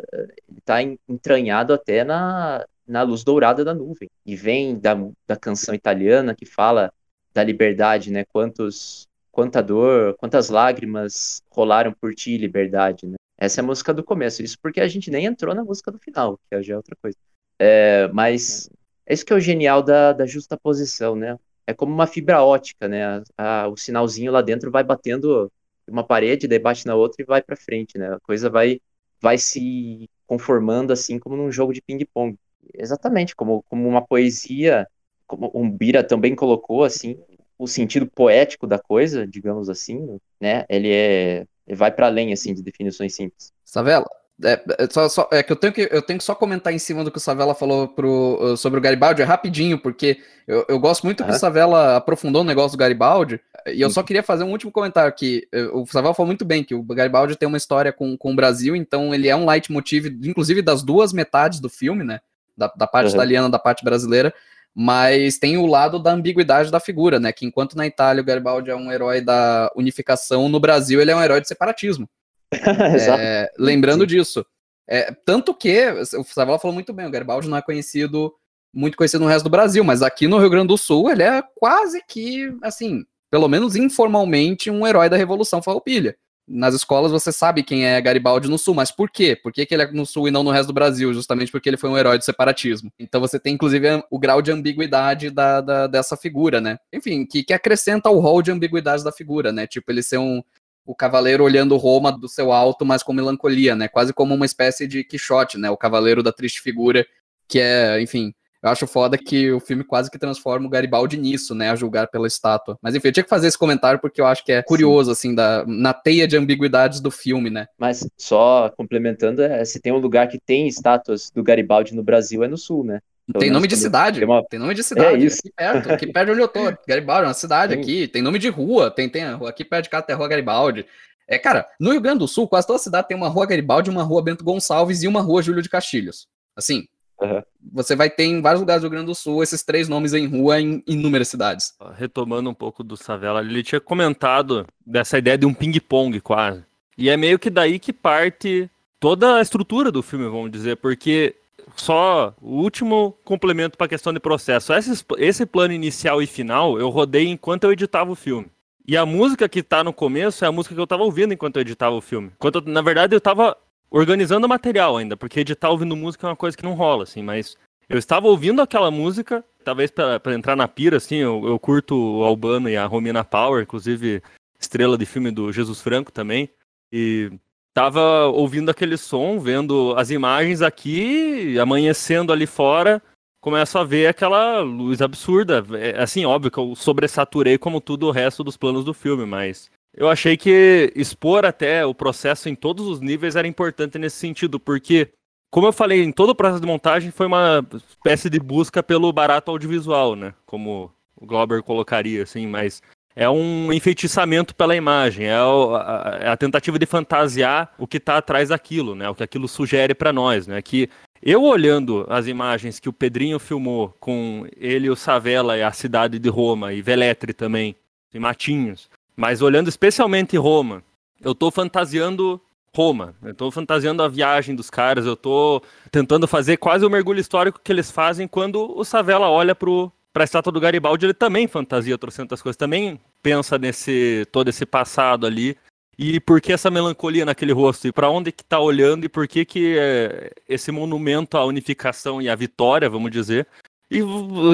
ele está entranhado até na, na luz dourada da nuvem. E vem da, da canção italiana que fala da liberdade, né? Quantos, quanta dor, quantas lágrimas rolaram por ti, liberdade, né? Essa é a música do começo. Isso porque a gente nem entrou na música do final, que já é outra coisa. É, mas é isso que é o genial da, da justa posição, né? É como uma fibra ótica, né? A, a, o sinalzinho lá dentro vai batendo uma parede, daí bate na outra e vai para frente, né? A coisa vai, vai se conformando assim como num jogo de ping-pong. Exatamente, como, como uma poesia como o Bira também colocou, assim, o sentido poético da coisa, digamos assim, né? Ele é vai para além assim de definições simples. Savela, é, é, só, só, é, que eu tenho que eu tenho que só comentar em cima do que o Savela falou pro, sobre o Garibaldi, é rapidinho, porque eu, eu gosto muito uhum. que o Savela aprofundou o negócio do Garibaldi. e eu só queria fazer um último comentário aqui. O Saval falou muito bem que o Garibaldi tem uma história com, com o Brasil, então ele é um leitmotiv, inclusive das duas metades do filme, né? Da, da parte uhum. italiana da parte brasileira. Mas tem o lado da ambiguidade da figura, né? Que enquanto na Itália o Garibaldi é um herói da unificação, no Brasil ele é um herói de separatismo. (laughs) é, lembrando Sim. disso. É, tanto que, o Savala falou muito bem, o Garibaldi não é conhecido, muito conhecido no resto do Brasil, mas aqui no Rio Grande do Sul ele é quase que, assim, pelo menos informalmente, um herói da Revolução Farroupilha. Nas escolas você sabe quem é Garibaldi no Sul, mas por quê? Por que, que ele é no Sul e não no resto do Brasil? Justamente porque ele foi um herói do separatismo. Então você tem, inclusive, o grau de ambiguidade da, da dessa figura, né? Enfim, que, que acrescenta o rol de ambiguidade da figura, né? Tipo, ele ser um, o cavaleiro olhando Roma do seu alto, mas com melancolia, né? Quase como uma espécie de Quixote, né? O cavaleiro da triste figura, que é, enfim, eu acho foda que o filme quase que transforma o Garibaldi nisso, né? A julgar pela estátua. Mas enfim, eu tinha que fazer esse comentário porque eu acho que é curioso, Sim. assim, da, na teia de ambiguidades do filme, né? Mas só complementando, é, se tem um lugar que tem estátuas do Garibaldi no Brasil é no sul, né? tem nome de cidade. Tem, uma... tem, nome de cidade. É isso. Aqui perto, aqui perto de onde eu tô. (laughs) Garibaldi, é uma cidade Sim. aqui. Tem nome de rua. Tem, tem aqui perto de casa tem a rua Garibaldi. É, cara, no Rio Grande do Sul, quase toda cidade tem uma rua Garibaldi, uma rua Bento Gonçalves e uma rua Júlio de Castilhos. Assim, uhum. você vai ter em vários lugares do Rio Grande do Sul esses três nomes em rua em inúmeras cidades. Retomando um pouco do Savela, ele tinha comentado dessa ideia de um ping-pong quase. E é meio que daí que parte toda a estrutura do filme, vamos dizer, porque só o último complemento para a questão de processo. Esse, esse plano inicial e final eu rodei enquanto eu editava o filme. E a música que tá no começo é a música que eu tava ouvindo enquanto eu editava o filme. Enquanto, na verdade, eu tava organizando material ainda, porque editar ouvindo música é uma coisa que não rola, assim, mas eu estava ouvindo aquela música, talvez para entrar na pira, assim, eu, eu curto o Albano e a Romina Power, inclusive estrela de filme do Jesus Franco também, e tava ouvindo aquele som, vendo as imagens aqui, amanhecendo ali fora, começo a ver aquela luz absurda. É, assim, óbvio que eu sobressaturei como tudo o resto dos planos do filme, mas eu achei que expor até o processo em todos os níveis era importante nesse sentido, porque, como eu falei, em todo o processo de montagem foi uma espécie de busca pelo barato audiovisual, né? Como o Glauber colocaria, assim, mas é um enfeitiçamento pela imagem, é a, é a tentativa de fantasiar o que está atrás daquilo, né? O que aquilo sugere para nós, né? Que eu olhando as imagens que o Pedrinho filmou com ele, o Savela e a cidade de Roma e Veletri também, e Matinhos, mas olhando especialmente Roma, eu estou fantasiando Roma. Eu tô fantasiando a viagem dos caras, eu tô tentando fazer quase o mergulho histórico que eles fazem quando o Savela olha pro, para a estátua do Garibaldi, ele também fantasia trocentas coisas, também pensa nesse todo esse passado ali. E por que essa melancolia naquele rosto? E para onde que tá olhando e por que que é esse monumento à unificação e à vitória, vamos dizer? E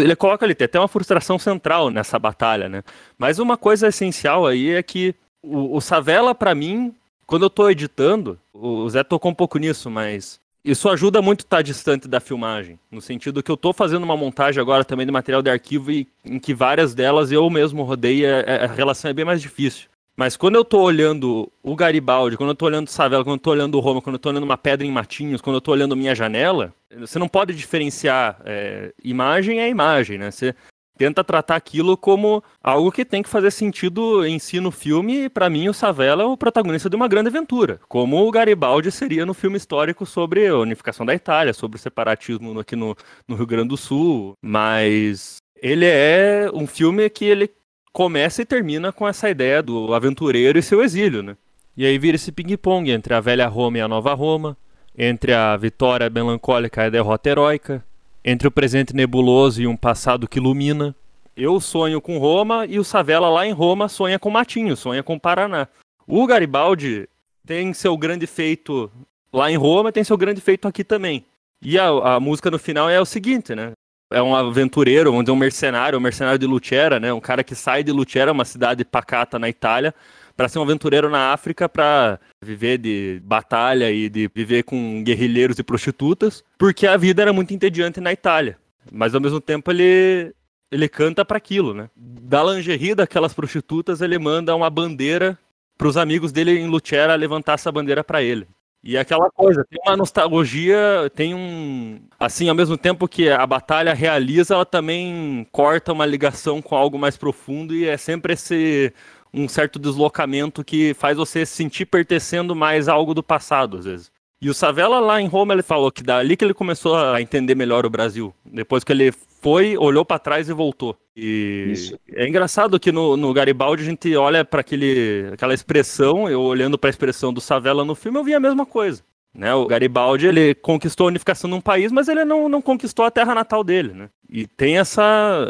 ele coloca ali, tem até uma frustração central nessa batalha, né? Mas uma coisa essencial aí é que o, o Savela, para mim, quando eu tô editando, o Zé tocou um pouco nisso, mas isso ajuda muito estar tá distante da filmagem, no sentido que eu estou fazendo uma montagem agora também de material de arquivo e em que várias delas eu mesmo rodei, a, a relação é bem mais difícil. Mas quando eu estou olhando o Garibaldi, quando eu estou olhando o Savela, quando eu estou olhando o Roma, quando eu estou olhando uma pedra em Matinhos, quando eu estou olhando minha janela, você não pode diferenciar é, imagem é imagem, né? Você, tenta tratar aquilo como algo que tem que fazer sentido em si no filme, e para mim o Savela é o protagonista de uma grande aventura, como o Garibaldi seria no filme histórico sobre a unificação da Itália, sobre o separatismo aqui no, no Rio Grande do Sul, mas ele é um filme que ele começa e termina com essa ideia do aventureiro e seu exílio, né? E aí vira esse ping-pong entre a velha Roma e a nova Roma, entre a vitória melancólica e a derrota heróica, entre o presente nebuloso e um passado que ilumina. Eu sonho com Roma e o Savela lá em Roma sonha com Matinho, sonha com Paraná. O Garibaldi tem seu grande feito lá em Roma, tem seu grande feito aqui também. E a, a música no final é o seguinte, né? É um aventureiro, vamos dizer, um mercenário, um mercenário de Lucera, né? Um cara que sai de Lucera, uma cidade pacata na Itália, para ser um aventureiro na África, para viver de batalha e de viver com guerrilheiros e prostitutas, porque a vida era muito entediante na Itália. Mas ao mesmo tempo ele ele canta para aquilo, né? Da lingerie daquelas prostitutas, ele manda uma bandeira para os amigos dele em Lucera levantar essa bandeira para ele. E aquela coisa, tem uma nostalgia, tem um. Assim, ao mesmo tempo que a batalha realiza, ela também corta uma ligação com algo mais profundo e é sempre esse um certo deslocamento que faz você se sentir pertencendo mais a algo do passado, às vezes. E o Savela lá em Roma, ele falou que dali que ele começou a entender melhor o Brasil. Depois que ele foi, olhou para trás e voltou. E Isso. é engraçado que no, no Garibaldi a gente olha para aquela expressão, eu olhando para a expressão do Savela no filme, eu vi a mesma coisa. Né? O Garibaldi ele conquistou a unificação de um país, mas ele não, não conquistou a terra natal dele. Né? E tem essa.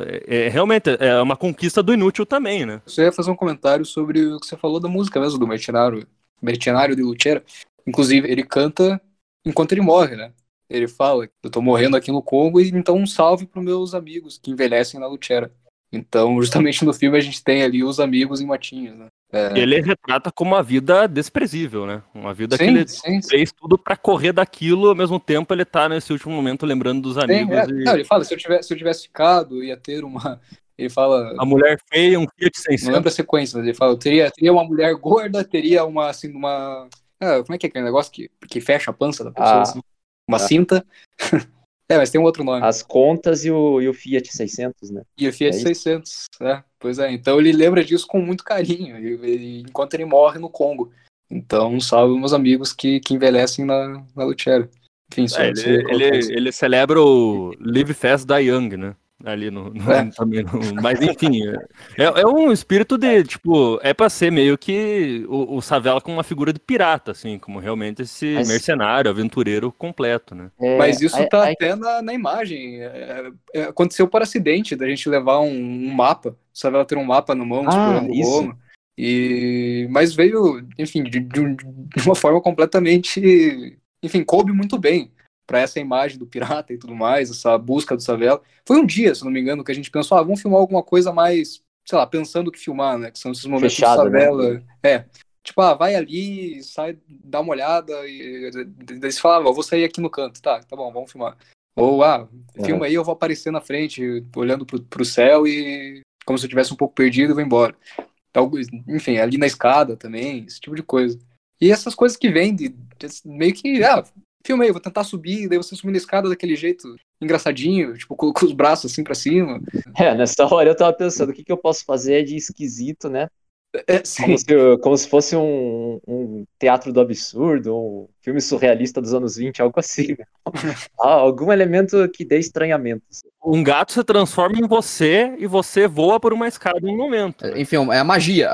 É, é, realmente é uma conquista do inútil também. Né? Você ia fazer um comentário sobre o que você falou da música mesmo, do Mercenário, Mercenário de Luchera. Inclusive, ele canta enquanto ele morre, né? Ele fala, eu tô morrendo aqui no Congo, e então um salve pros meus amigos que envelhecem na Luchera. Então, (laughs) justamente no filme a gente tem ali os amigos em matinhos, né? É... Ele retrata como uma vida desprezível, né? Uma vida sim, que ele sim, sim. fez tudo para correr daquilo, ao mesmo tempo ele tá nesse último momento lembrando dos amigos. É, e... Não, ele fala, se eu, tivesse, se eu tivesse ficado, ia ter uma... (laughs) Ele fala... A mulher feia, um Fiat 600. Não lembro a sequência, mas ele fala, teria, teria uma mulher gorda, teria uma, assim, uma... Ah, como é que é aquele negócio que, que fecha a pança da pessoa, Ah. assim? Uma Ah. cinta. (laughs) é, mas tem um outro nome. As contas e o, e o Fiat 600, né? E o Fiat É isso? 600, né? Pois é, então ele lembra disso com muito carinho, enquanto ele morre no Congo. Então, salve meus amigos que, que envelhecem na, na Lutera. Enfim, só, É, ele, ele, ele celebra o Live Fast Die Young, né? Ali no, no- É. (laughs) também no- mas enfim, é, é um espírito de, tipo, é pra ser meio que o, o Savela com uma figura de pirata, assim, como realmente esse Mas- mercenário, aventureiro completo, né? É, Mas isso tá aí- até na, na imagem. É, é, aconteceu por acidente da gente levar um, um mapa. O Savela ter um mapa na mão, Ah, explorando isso. Roma. E, mas veio, enfim, de, de de uma forma completamente. Enfim, coube muito bem para essa imagem do pirata e tudo mais, essa busca do Savela. Foi um dia, se não me engano, que a gente pensou, ah, vamos filmar alguma coisa mais, sei lá, pensando o que filmar, né? Que são esses momentos Fechado, do né? Savela. É. Tipo, ah, vai ali, sai, dá uma olhada, e daí você fala, ah, vou sair aqui no canto, tá, tá bom, vamos filmar. Ou, ah, filma aí, eu vou aparecer na frente, olhando pro, pro céu e como se eu tivesse um pouco perdido, eu vou embora. Algo, enfim, ali na escada também, esse tipo de coisa. E essas coisas que vêm de, de- meio que, ah, filma aí, vou tentar subir, daí você subir na escada daquele jeito engraçadinho, tipo, com, com os braços assim pra cima. É, nessa hora eu tava pensando, o que, que eu posso fazer de esquisito, né? É, sim, Como se, como se fosse um, um teatro do absurdo, um filme surrealista dos anos 20, algo assim. né? (laughs) Ah, algum elemento que dê estranhamento. Um gato se transforma em você e você voa por uma escada em um momento. né? Enfim, é a magia.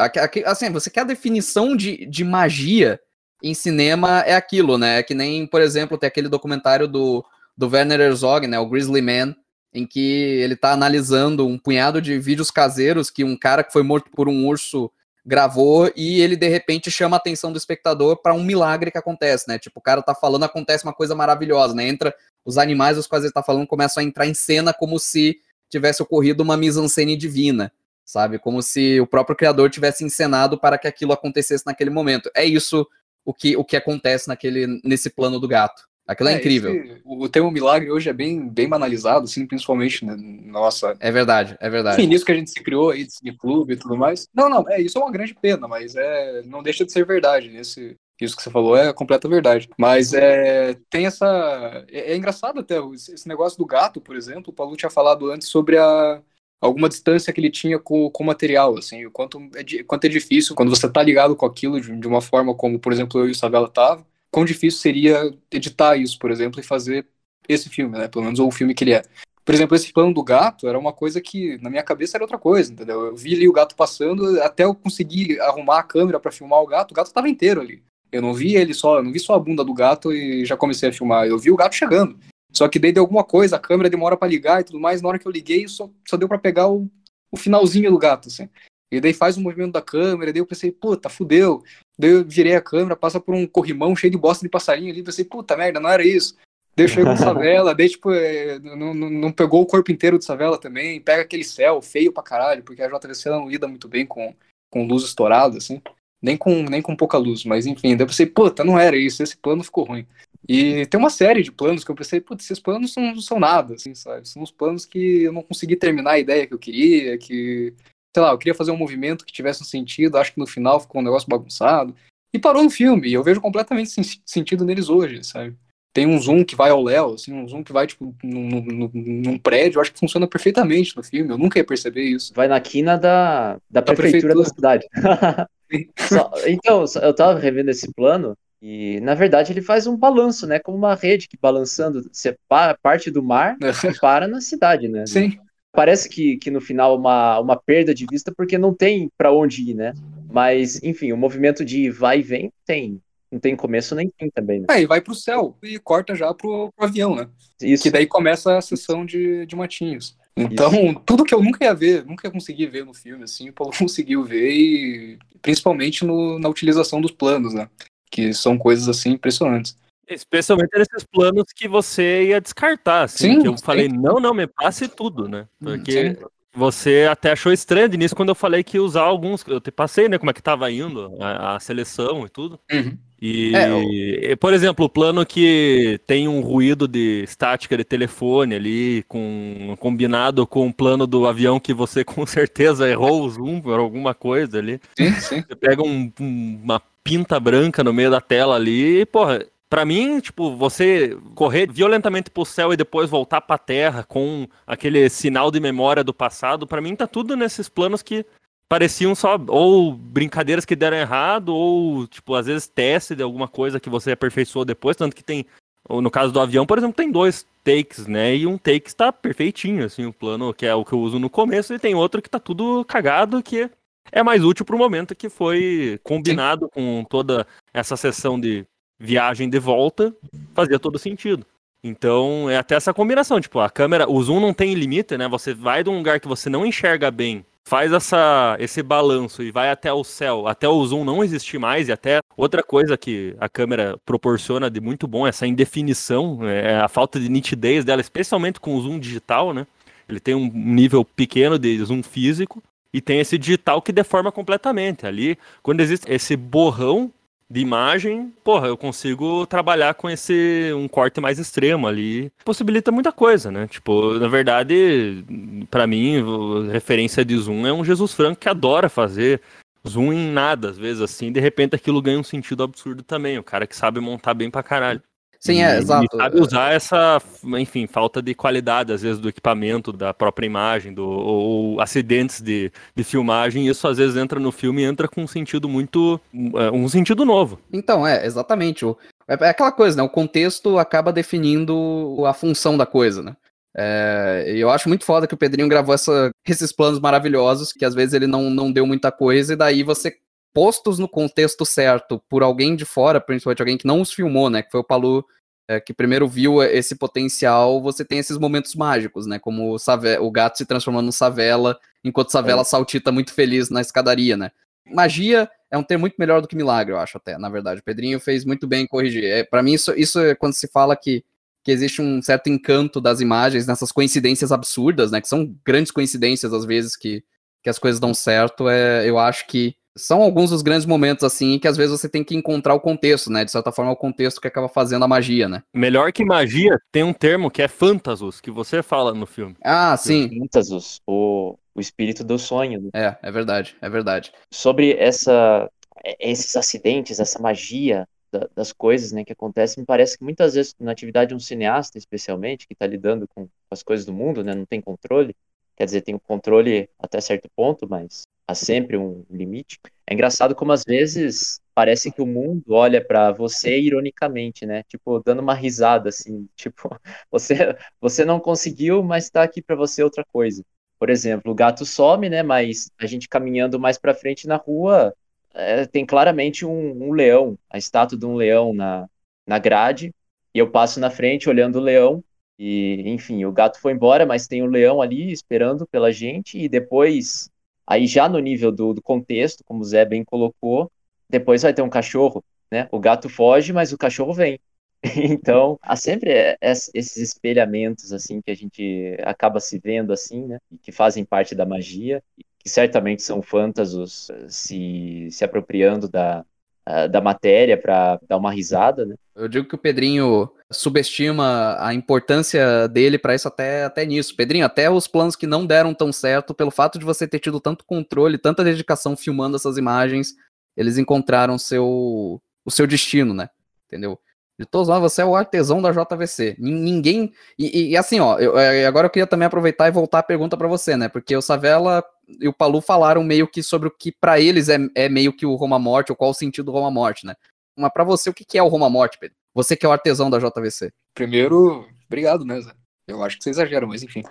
Assim, você quer a definição de, de magia em cinema é aquilo, né? É que nem, por exemplo, tem aquele documentário do, do Werner Herzog, né? O Grizzly Man, em que ele tá analisando um punhado de vídeos caseiros que um cara que foi morto por um urso gravou e ele de repente chama a atenção do espectador para um milagre que acontece, né? Tipo, o cara tá falando, acontece uma coisa maravilhosa, né? Entra os animais dos quais ele tá falando começam a entrar em cena como se tivesse ocorrido uma mise-en-scène divina sabe? Como se o próprio criador tivesse encenado para que aquilo acontecesse naquele momento. É isso o que, o que acontece naquele, nesse plano do gato. Aquilo é, incrível. esse- o termo milagre hoje é bem, bem banalizado, assim, principalmente né, na nossa É verdade, é verdade. Enfim, nisso que a gente se criou aí de cineclube e tudo mais. Não, não, é, isso é uma grande pena, mas é, não deixa de ser verdade. Esse, isso que você falou é completa verdade. Mas é, tem essa. É, é engraçado até, esse negócio do gato, por exemplo, o Paulo tinha falado antes sobre a. Alguma distância que ele tinha com, com o material, assim, o quanto é, quanto é difícil quando você tá ligado com aquilo de, de uma forma como, por exemplo, eu e o Savela tava, quão difícil seria editar isso, por exemplo, e fazer esse filme, né? Pelo menos o filme que ele é. Por exemplo, esse plano do gato era uma coisa que na minha cabeça era outra coisa, entendeu? Eu vi ali o gato passando, até eu conseguir arrumar a câmera pra filmar o gato, o gato tava inteiro ali. Eu não vi ele só, eu não vi só a bunda do gato e já comecei a filmar. Eu vi o gato chegando. Só que daí deu alguma coisa, a câmera demora pra ligar e tudo mais. Na hora que eu liguei, só, só deu pra pegar o, o finalzinho do gato, assim. E daí faz o movimento da câmera, daí eu pensei, puta, fudeu. Daí eu virei a câmera, passa por um corrimão cheio de bosta de passarinho ali, pensei, puta merda, não era isso. Daí eu chego no Savela, (laughs) daí tipo, é, não, não, não pegou o corpo inteiro do Savela também, pega aquele céu feio pra caralho, porque a JVC não lida muito bem com, com luz estourada, assim. Nem com, nem com pouca luz, mas enfim, daí eu pensei, puta, não era isso, esse plano ficou ruim. E tem uma série de planos que eu pensei, putz, esses planos não, não são nada, assim, sabe? São uns planos que eu não consegui terminar a ideia que eu queria, que, sei lá, eu queria fazer um movimento que tivesse um sentido, acho que no final ficou um negócio bagunçado. e parou no filme. E eu vejo completamente sen- sentido neles hoje, sabe? Tem um zoom que vai ao Léo, assim, um zoom que vai, tipo, num, num- num prédio, eu acho que funciona perfeitamente no filme, eu nunca ia perceber isso. Vai na quina da, da prefeitura da cidade. (laughs) Só- então, eu tava revendo esse plano e, na verdade, ele faz um balanço, né? Como uma rede que balançando, você pa- parte do mar (laughs) e para na cidade, né? Sim, Parece que, que no final uma, uma perda de vista porque não tem pra onde ir, né? Mas, enfim, o movimento de vai e vem tem. Não tem começo nem fim também, né? aí vai pro céu e corta já pro, pro avião, né? Isso. Que daí começa a sessão de, de matinhos. Então, tudo que eu nunca ia ver, nunca ia conseguir ver no filme, assim, o Paulo (laughs) conseguiu ver, e principalmente no- na utilização dos planos, né? Que são coisas, assim, impressionantes. Especialmente nesses planos que você ia descartar, assim, Sim, que eu sim. falei, não, não, me passe tudo, né? Porque Sim. você até achou estranho de início quando eu falei que ia usar alguns, eu te passei, né, como é que tava indo a, a seleção e tudo. Uhum. E, É, por exemplo, o plano que tem um ruído de estática de telefone ali, com combinado com o plano do avião que você (laughs) com certeza errou o zoom por alguma coisa ali. Sim, sim. Você pega um- um- uma pinta branca no meio da tela ali, porra, pra mim, tipo, você correr violentamente pro céu e depois voltar pra terra com aquele sinal de memória do passado, pra mim tá tudo nesses planos que pareciam só ou brincadeiras que deram errado ou, tipo, às vezes teste de alguma coisa que você aperfeiçoou depois, tanto que tem, no caso do avião, por exemplo, tem dois takes, né? E um take está perfeitinho, assim, o plano que é o que eu uso no começo, e tem outro que tá tudo cagado, que é mais útil pro momento que foi combinado com toda essa sessão de viagem de volta, fazia todo sentido. Então, é até essa combinação, tipo, a câmera, o zoom não tem limite, né? Você vai de um lugar que você não enxerga bem, faz essa, esse balanço e vai até o céu, até o zoom não existir mais, e até outra coisa que a câmera proporciona de muito bom, essa indefinição, é a falta de nitidez dela, especialmente com o zoom digital, né? Ele tem um nível pequeno de zoom físico e tem esse digital que deforma completamente. Ali, quando existe esse borrão de imagem, porra, eu consigo trabalhar com esse um corte mais extremo ali. Possibilita muita coisa, né? Tipo, na verdade, pra mim, referência de zoom é um Jesus Franco que adora fazer zoom em nada, às vezes assim, de repente aquilo ganha um sentido absurdo também. O cara que sabe montar bem pra caralho. Sim, E- é, e exato. sabe usar essa, enfim, falta de qualidade, às vezes, do equipamento, da própria imagem, do, ou acidentes de, de filmagem, isso às vezes entra no filme e entra com um sentido muito. um sentido novo. Então, é, exatamente. O- É, é aquela coisa, né? O contexto acaba definindo a função da coisa, né? É, e eu acho muito foda que o Pedrinho gravou essa- esses planos maravilhosos, que às vezes ele não, não deu muita coisa, e daí você, postos no contexto certo por alguém de fora, principalmente alguém que não os filmou, né? Que foi o Palu é, que primeiro viu esse potencial, você tem esses momentos mágicos, né? Como o, Save- o gato se transformando no Savela, enquanto Savela saltita muito feliz na escadaria, né? Magia é um termo muito melhor do que milagre, eu acho até, na verdade. O Pedrinho fez muito bem em corrigir. É, para mim, isso, isso é quando se fala que, que existe um certo encanto das imagens, nessas coincidências absurdas, né? Que são grandes coincidências, às vezes, que, que as coisas dão certo. É, eu acho que são alguns dos grandes momentos, assim, que às vezes você tem que encontrar o contexto, né? De certa forma, é o contexto que acaba fazendo a magia, né? Melhor que magia, tem um termo que é fantasus, que você fala no filme. Ah, sim. Fantasus, o, o espírito do sonho. né? É, é verdade, é verdade. Sobre essa, é, esses acidentes, essa magia da- das coisas né, que acontecem, me parece que muitas vezes, na atividade de um cineasta, especialmente, que está lidando com as coisas do mundo, né, não tem controle, quer dizer, tem o controle até certo ponto, mas há sempre um limite. É engraçado como às vezes parece que o mundo olha para você ironicamente, né? Tipo, dando uma risada assim, tipo, (laughs) você você não conseguiu, mas está aqui para você outra coisa. Por exemplo, o gato some, né? Mas a gente caminhando mais para frente na rua, é, tem claramente um, um leão, a estátua de um leão na, na grade, e eu passo na frente olhando o leão, e enfim, o gato foi embora, mas tem o leão ali esperando pela gente, e depois, aí já no nível do, do contexto, como o Zé bem colocou, depois vai ter um cachorro, né? O gato foge, mas o cachorro vem. (laughs) Então, há sempre é- es- esses espelhamentos, assim, que a gente acaba se vendo, assim, né? Que fazem parte da magia, que certamente são fantasos eh, se, se apropriando da, ah, da matéria para dar uma risada, né? Eu digo que o Pedrinho subestima a importância dele pra isso até, até nisso. Pedrinho, até os planos que não deram tão certo, pelo fato de você ter tido tanto controle, tanta dedicação filmando essas imagens, eles encontraram seu, o seu destino, né? Entendeu? De todos nós, você é o artesão da JVC. Ninguém. E, e assim, ó, eu, é, agora eu queria também aproveitar e voltar a pergunta para você, né? Porque o Savela e o Palu falaram meio que sobre o que para eles é, é meio que o Roma Morte, ou qual o sentido do Roma Morte, né? Mas para você, o que é o Roma Morte, Pedro? Você que é o artesão da JVC. Primeiro, obrigado, né, Zé? Eu acho que você exagera, mas enfim.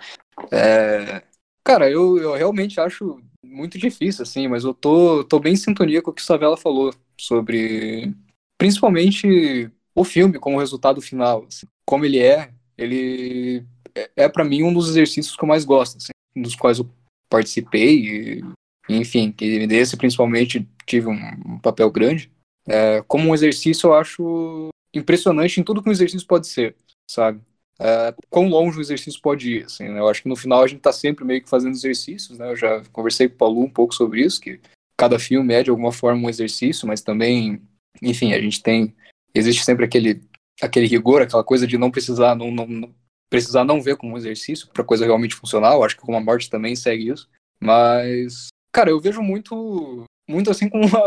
É... Cara, eu, eu realmente acho muito difícil, assim, mas eu tô, tô bem em sintonia com o que o Savela falou sobre. Principalmente o filme como resultado final. Assim, como ele é, ele é, é para mim um dos exercícios que eu mais gosto, assim, dos quais eu participei, e, enfim, que desse principalmente tive um, papel grande. É, como um exercício, eu acho impressionante em tudo que um exercício pode ser, sabe? É, quão longe o exercício pode ir, assim, né? Eu acho que no final a gente tá sempre meio que fazendo exercícios, né? Eu já conversei com o Paulo um pouco sobre isso, que cada filme é de alguma forma um exercício, mas também, enfim, a gente tem existe sempre aquele, aquele rigor, aquela coisa de não precisar não, não, precisar não ver como um exercício para coisa realmente funcionar. Eu acho que como a morte também segue isso. Mas, cara, eu vejo muito, muito assim como uma,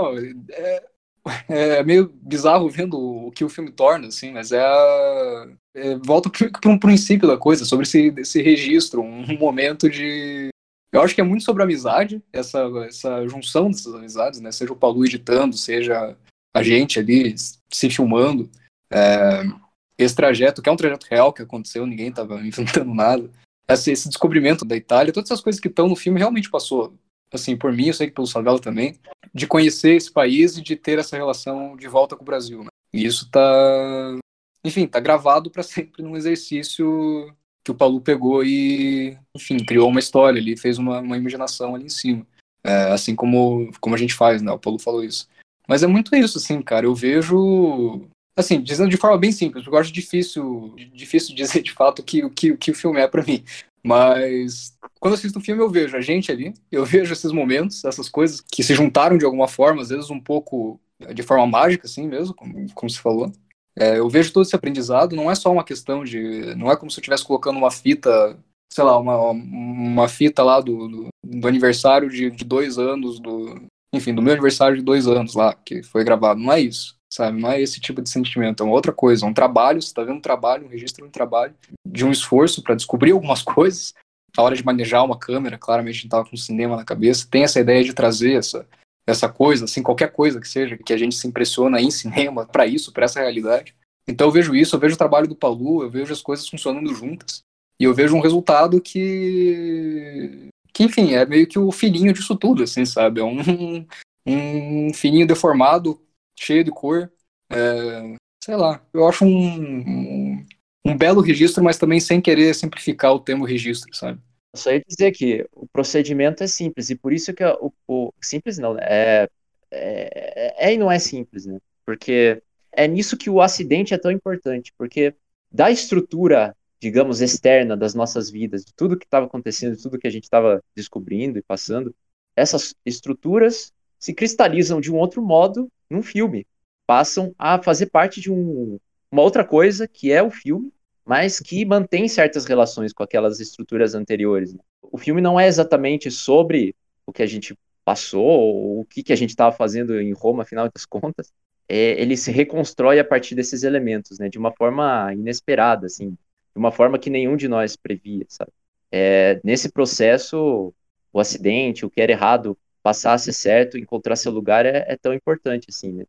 é, é meio bizarro vendo o que o filme torna, assim, mas é, é volta para um princípio da coisa, sobre esse, esse registro, um momento de eu acho que é muito sobre amizade, essa, essa junção dessas amizades, né? Seja o Paulo editando, seja a gente ali se filmando. É, esse trajeto, que é um trajeto real que aconteceu, ninguém estava (laughs) inventando nada. Esse, esse, descobrimento da Itália, todas essas coisas que estão no filme realmente passou. Assim, por mim, eu sei que pelo Savela também, de conhecer esse país e de ter essa relação de volta com o Brasil. Né? E isso tá, enfim, tá gravado para sempre num exercício que o Paulo pegou e, enfim, criou uma história ali, fez uma, uma imaginação ali em cima. É, assim como, como a gente faz, né? O Paulo falou isso. Mas é muito isso, assim, cara. Eu vejo. Assim, dizendo de forma bem simples, eu acho difícil, difícil (laughs) dizer de fato o que, que, que o filme é para mim. Mas quando assisto um filme, eu vejo a gente ali, eu (laughs) vejo esses momentos, essas coisas que se juntaram de alguma forma, às vezes um pouco de forma mágica, assim mesmo, como, como se falou. É, eu vejo todo esse aprendizado, não é só uma questão de. Não é como se eu estivesse colocando uma fita, sei lá, uma, uma fita lá do, do, do aniversário de, de dois anos do, enfim, do meu aniversário de dois anos lá, que foi gravado. Não é isso, sabe? Não é esse tipo de sentimento. É uma outra coisa. É um trabalho, você tá vendo um trabalho, um registro de um trabalho, de um esforço para descobrir algumas (laughs) coisas. A hora de manejar uma câmera, claramente a gente tava com cinema na cabeça. Tem essa ideia de trazer essa, essa coisa, assim, qualquer coisa que seja, que a gente se impressiona em cinema para isso, para essa realidade. Então eu vejo isso, eu vejo o trabalho do Palu, eu vejo as coisas funcionando juntas. E eu vejo um resultado que que enfim, é meio que o filhinho disso tudo, assim, sabe? É um, (laughs) um filhinho deformado, cheio de cor. É, sei lá, eu acho um, um, um, belo registro, mas também sem querer simplificar o termo registro, sabe? Só ia dizer que o procedimento é simples, e por isso que o, o simples não, né? É, é, é e não é simples, né? Porque é nisso que o acidente é tão importante, porque da estrutura digamos, externa das nossas vidas, de tudo que estava acontecendo, de tudo que a gente estava descobrindo e passando, essas estruturas se cristalizam de um outro modo num filme, passam a fazer parte de um, uma outra coisa que é o filme, mas que mantém certas relações com aquelas estruturas anteriores. O filme não é exatamente sobre o que a gente passou, ou o que, que a gente estava fazendo em Roma, afinal das contas. É, ele se reconstrói a partir desses elementos, né, de uma forma inesperada, assim, de uma forma que nenhum de nós previa, sabe? É, nesse processo, o acidente, o que era errado, passar a ser certo, encontrar seu lugar é, é tão importante, assim, né?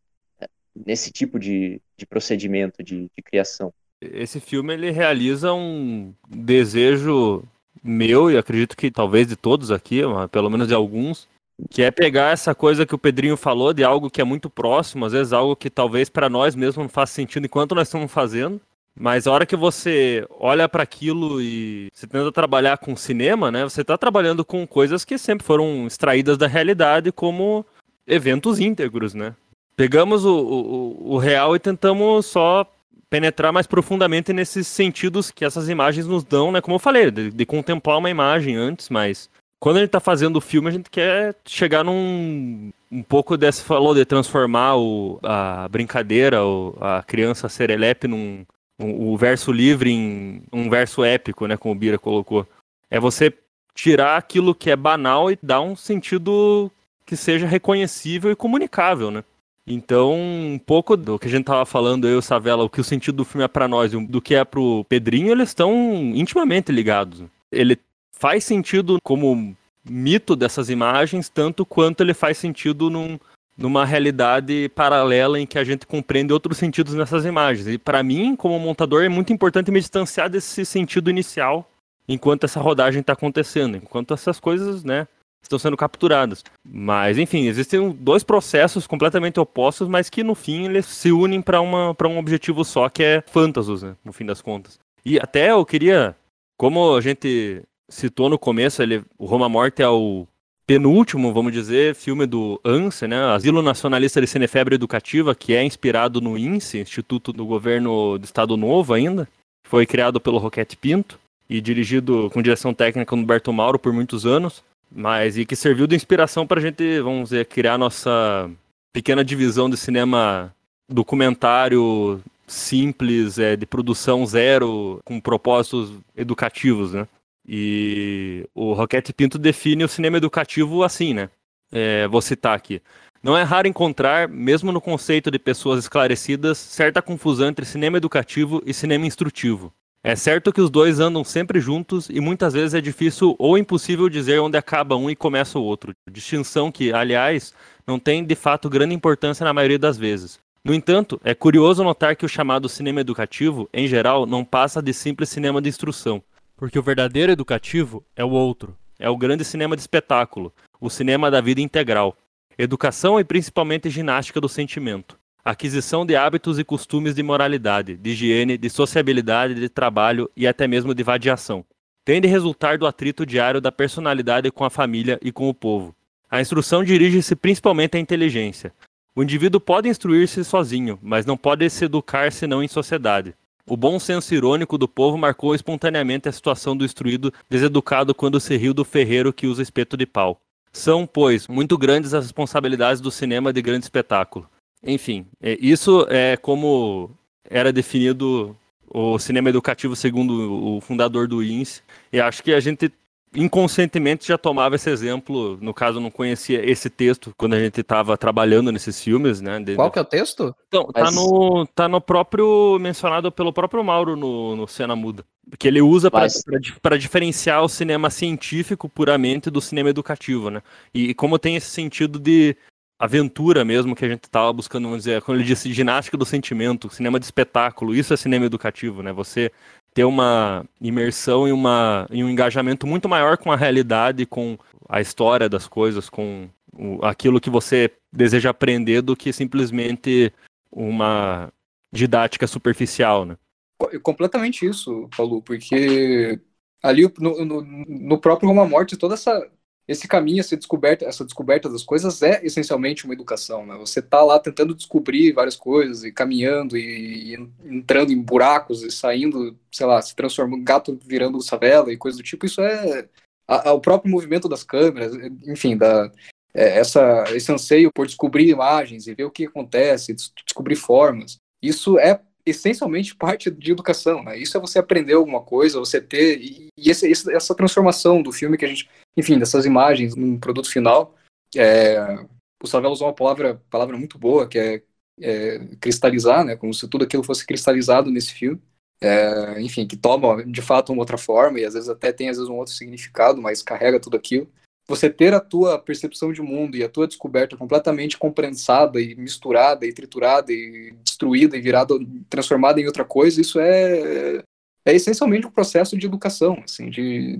nesse tipo de, de procedimento de, de criação. Esse filme, ele realiza um desejo meu, e acredito que talvez de todos aqui, pelo menos de alguns, que é pegar essa coisa que o Pedrinho falou de algo que é muito próximo, às vezes algo que talvez para nós mesmos não faça sentido enquanto nós estamos fazendo, mas a hora que você olha para aquilo e você tenta trabalhar com cinema, né? Você está trabalhando com coisas que sempre foram extraídas da realidade como eventos íntegros, né? Pegamos o, o, o real e tentamos só penetrar mais profundamente nesses sentidos que essas imagens nos dão, né? Como eu falei, de, de contemplar uma imagem antes, mas quando a gente está fazendo o filme, a gente quer chegar num um pouco dessa falou de transformar o, a brincadeira, o, a criança serelepe num, o verso livre em um verso épico, né, como o Bira colocou. É você tirar aquilo que é banal e dar um sentido que seja reconhecível e comunicável, né? Então, um pouco do que a gente tava falando, eu e o Savela, o que o sentido do filme é para nós e do que é pro Pedrinho, eles estão intimamente ligados. Ele faz sentido como mito dessas imagens, tanto quanto ele faz sentido num, numa realidade paralela em que a gente compreende outros sentidos nessas imagens. E para mim, como montador, é muito importante me distanciar desse sentido inicial enquanto essa rodagem está acontecendo, enquanto essas coisas, né, estão sendo capturadas. Mas, enfim, existem dois processos completamente opostos, mas que no fim eles se unem para um objetivo só, que é Phantasus, né, no fim das contas. E até eu queria, como a gente citou no começo, ele, o Roma Morte é o penúltimo, vamos dizer, filme do ANSE, né, Asilo Nacionalista de Cinefebre Educativa, que é inspirado no INSE, Instituto do Governo do Estado Novo ainda, foi criado pelo Roquete Pinto e dirigido com direção técnica no Berto Mauro por muitos anos, mas e que serviu de inspiração para a gente, vamos dizer, criar nossa pequena divisão de cinema documentário simples, é, de produção zero, com propósitos educativos, né? E o Roquete Pinto define o cinema educativo assim, né? É, vou citar aqui. Não é raro encontrar, mesmo no conceito de pessoas esclarecidas, certa confusão entre cinema educativo e cinema instrutivo. É certo que os dois andam sempre juntos e muitas vezes é difícil ou impossível dizer onde acaba um e começa o outro. Distinção que, aliás, não tem de fato grande importância na maioria das vezes. No entanto, é curioso notar que o chamado cinema educativo, em geral, não passa de simples cinema de instrução, porque o verdadeiro educativo é o outro, é o grande cinema de espetáculo, o cinema da vida integral. Educação e principalmente ginástica do sentimento aquisição de hábitos e costumes de moralidade, de higiene, de sociabilidade, de trabalho e até mesmo de vadiação. Tem de resultar do atrito diário da personalidade com a família e com o povo. A instrução dirige-se principalmente à inteligência. O indivíduo pode instruir-se sozinho, mas não pode se educar senão em sociedade. O bom senso irônico do povo marcou espontaneamente a situação do instruído deseducado quando se riu do ferreiro que usa espeto de pau. São, pois, muito grandes as responsabilidades do cinema de grande espetáculo. Enfim, é, isso é como era definido o cinema educativo segundo o fundador do INSE. E acho que a gente inconscientemente já tomava esse exemplo, no caso não conhecia esse texto quando a gente estava trabalhando nesses filmes, né? De... Qual que é o texto? Então, tá Mas... tá, no, tá no próprio, mencionado pelo próprio Mauro no, no Cena Muda, que ele usa Mas... para diferenciar o cinema científico puramente do cinema educativo, né? E, e como tem esse sentido de aventura mesmo que a gente estava buscando, vamos dizer, quando ele disse ginástica do sentimento, cinema de espetáculo, isso é cinema educativo, né? Você ter uma imersão e, uma, e um engajamento muito maior com a realidade, com a história das coisas, com o, aquilo que você deseja aprender do que simplesmente uma didática superficial, né? Completamente isso, Paulo, porque ali no, no, no próprio Roma Morte, toda essa esse caminho, essa descoberta, essa descoberta das coisas é essencialmente uma educação, né? Você tá lá tentando descobrir várias coisas e caminhando e, e entrando em buracos e saindo, sei lá, se transformando, gato virando savela e coisa do tipo, isso é a, a, o próprio movimento das câmeras, enfim, da, é, essa, esse anseio por descobrir imagens e ver o que acontece, descobrir formas. Isso é essencialmente parte de educação, né? Isso é você aprender alguma coisa, você ter e, e esse, essa transformação do filme que a gente, enfim, dessas imagens num produto final. É, o Savel usou uma palavra, palavra muito boa que é, é, cristalizar, né? Como se tudo aquilo fosse cristalizado nesse filme. É, enfim, que toma de fato uma outra forma e às vezes até tem às vezes um outro significado, mas carrega tudo aquilo você ter a tua percepção de mundo e a tua descoberta completamente comprensada e misturada e triturada e destruída e virada, transformada em outra coisa, isso é, é essencialmente um processo de educação, assim, de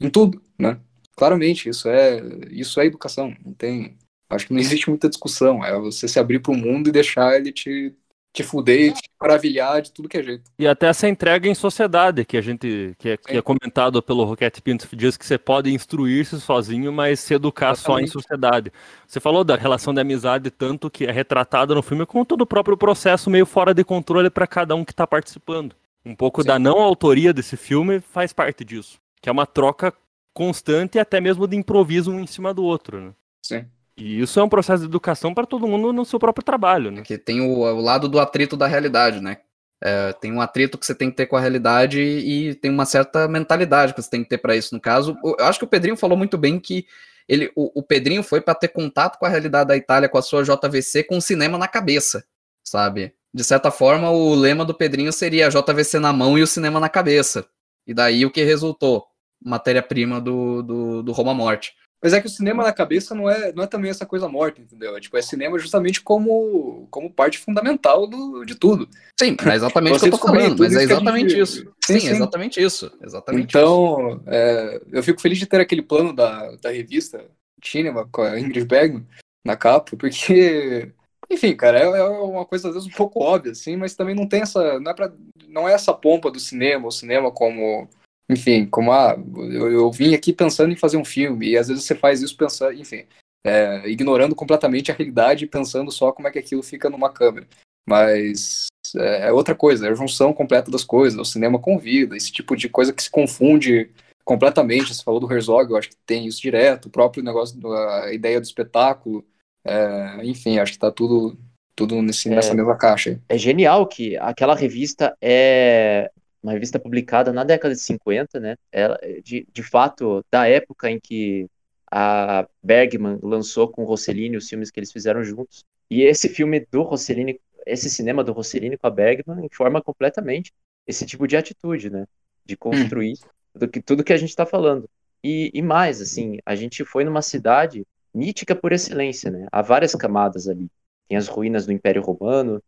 em tudo, né? Claramente, isso é isso é educação, não tem, acho que não (laughs) existe muita discussão, é você se abrir para o mundo e deixar ele te te fuder, te maravilhar de tudo que é jeito. E até essa entrega em sociedade, que a gente, que é, que é comentado pelo Roquete Pinto, diz que você pode instruir-se sozinho, mas se educar Exatamente. só em sociedade. Você falou da relação de amizade, tanto que é retratada no filme, como todo o próprio processo meio fora de controle para cada um que está participando. Um pouco Sim. da não autoria desse filme faz parte disso, que é uma troca constante e até mesmo de improviso um em cima do outro, né? Sim. E isso é um processo de educação para todo mundo no seu próprio trabalho, né? Que tem o, o, lado do atrito da realidade, né? É, tem um atrito que você tem que ter com a realidade e tem uma certa mentalidade que você tem que ter para isso. No caso, eu acho que o Pedrinho falou muito bem que ele, o, o Pedrinho foi para ter contato com a realidade da Itália, com a sua JVC, com o cinema na cabeça, sabe? De certa forma, o lema do Pedrinho seria a JVC na mão e o cinema na cabeça. E daí o que resultou? Matéria-prima do, do, do Roma Morte. Mas é que o cinema na cabeça não é, não é também essa coisa morta, entendeu? É, tipo, é cinema justamente como, como parte fundamental do, de tudo. Sim, é exatamente o que eu tô falando, mas é exatamente gente... isso. Sim, sim, exatamente isso. Exatamente então, isso. É, eu fico feliz de ter aquele plano da, da revista Cinema com a Ingrid Bergman na capa, porque, enfim, cara, é, é, uma coisa às vezes um pouco óbvia, assim, mas também não tem essa. Não é, pra, não é essa pompa do cinema, o cinema como enfim, como ah, eu, eu, vim aqui pensando em fazer um filme, e às vezes você faz isso pensando, enfim, é, ignorando completamente a realidade e pensando só como é que aquilo fica numa câmera. Mas é, é outra coisa, é a junção completa das coisas, o cinema convida, esse tipo de coisa que se confunde completamente. Você falou do Herzog, eu acho que tem isso direto, o próprio negócio, a ideia do espetáculo, é, enfim, acho que está tudo, tudo nesse, nessa é, mesma caixa. É genial que aquela revista é uma revista publicada na década de 50, né? Ela, de, de fato, da época em que a Bergman lançou com o Rossellini os filmes que eles fizeram juntos. E esse filme do Rossellini, esse cinema do Rossellini com a Bergman, informa completamente esse tipo de atitude, né? De construir hum. tudo, que, tudo que a gente está falando. E, e mais, assim, a gente foi numa cidade mítica por excelência, né? Há várias camadas ali. Tem as ruínas do Império Romano,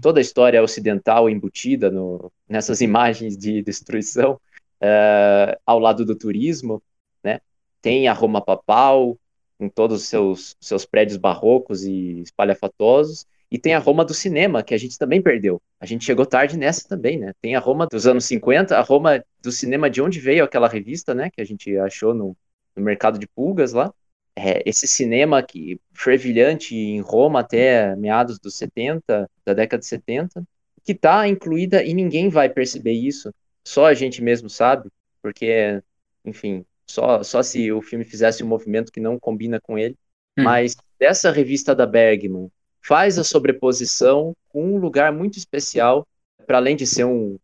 toda a história ocidental embutida no, nessas imagens de destruição, uh, ao lado do turismo, né? Tem a Roma Papal, com todos os seus, seus prédios barrocos e espalhafatosos, e tem a Roma do cinema, que a gente também perdeu. A gente chegou tarde nessa também, né? Tem a Roma dos anos 50, a Roma do cinema de onde veio aquela revista, né? Que a gente achou no, no mercado de pulgas lá é, esse cinema que fervilhante em Roma até meados dos 70, da década de 70, que está incluída e ninguém vai perceber isso, só a gente mesmo sabe, porque, enfim, só, só se o filme fizesse um movimento que não combina com ele, hum. mas dessa revista da Bergman faz a sobreposição com um lugar muito especial, para além de ser um,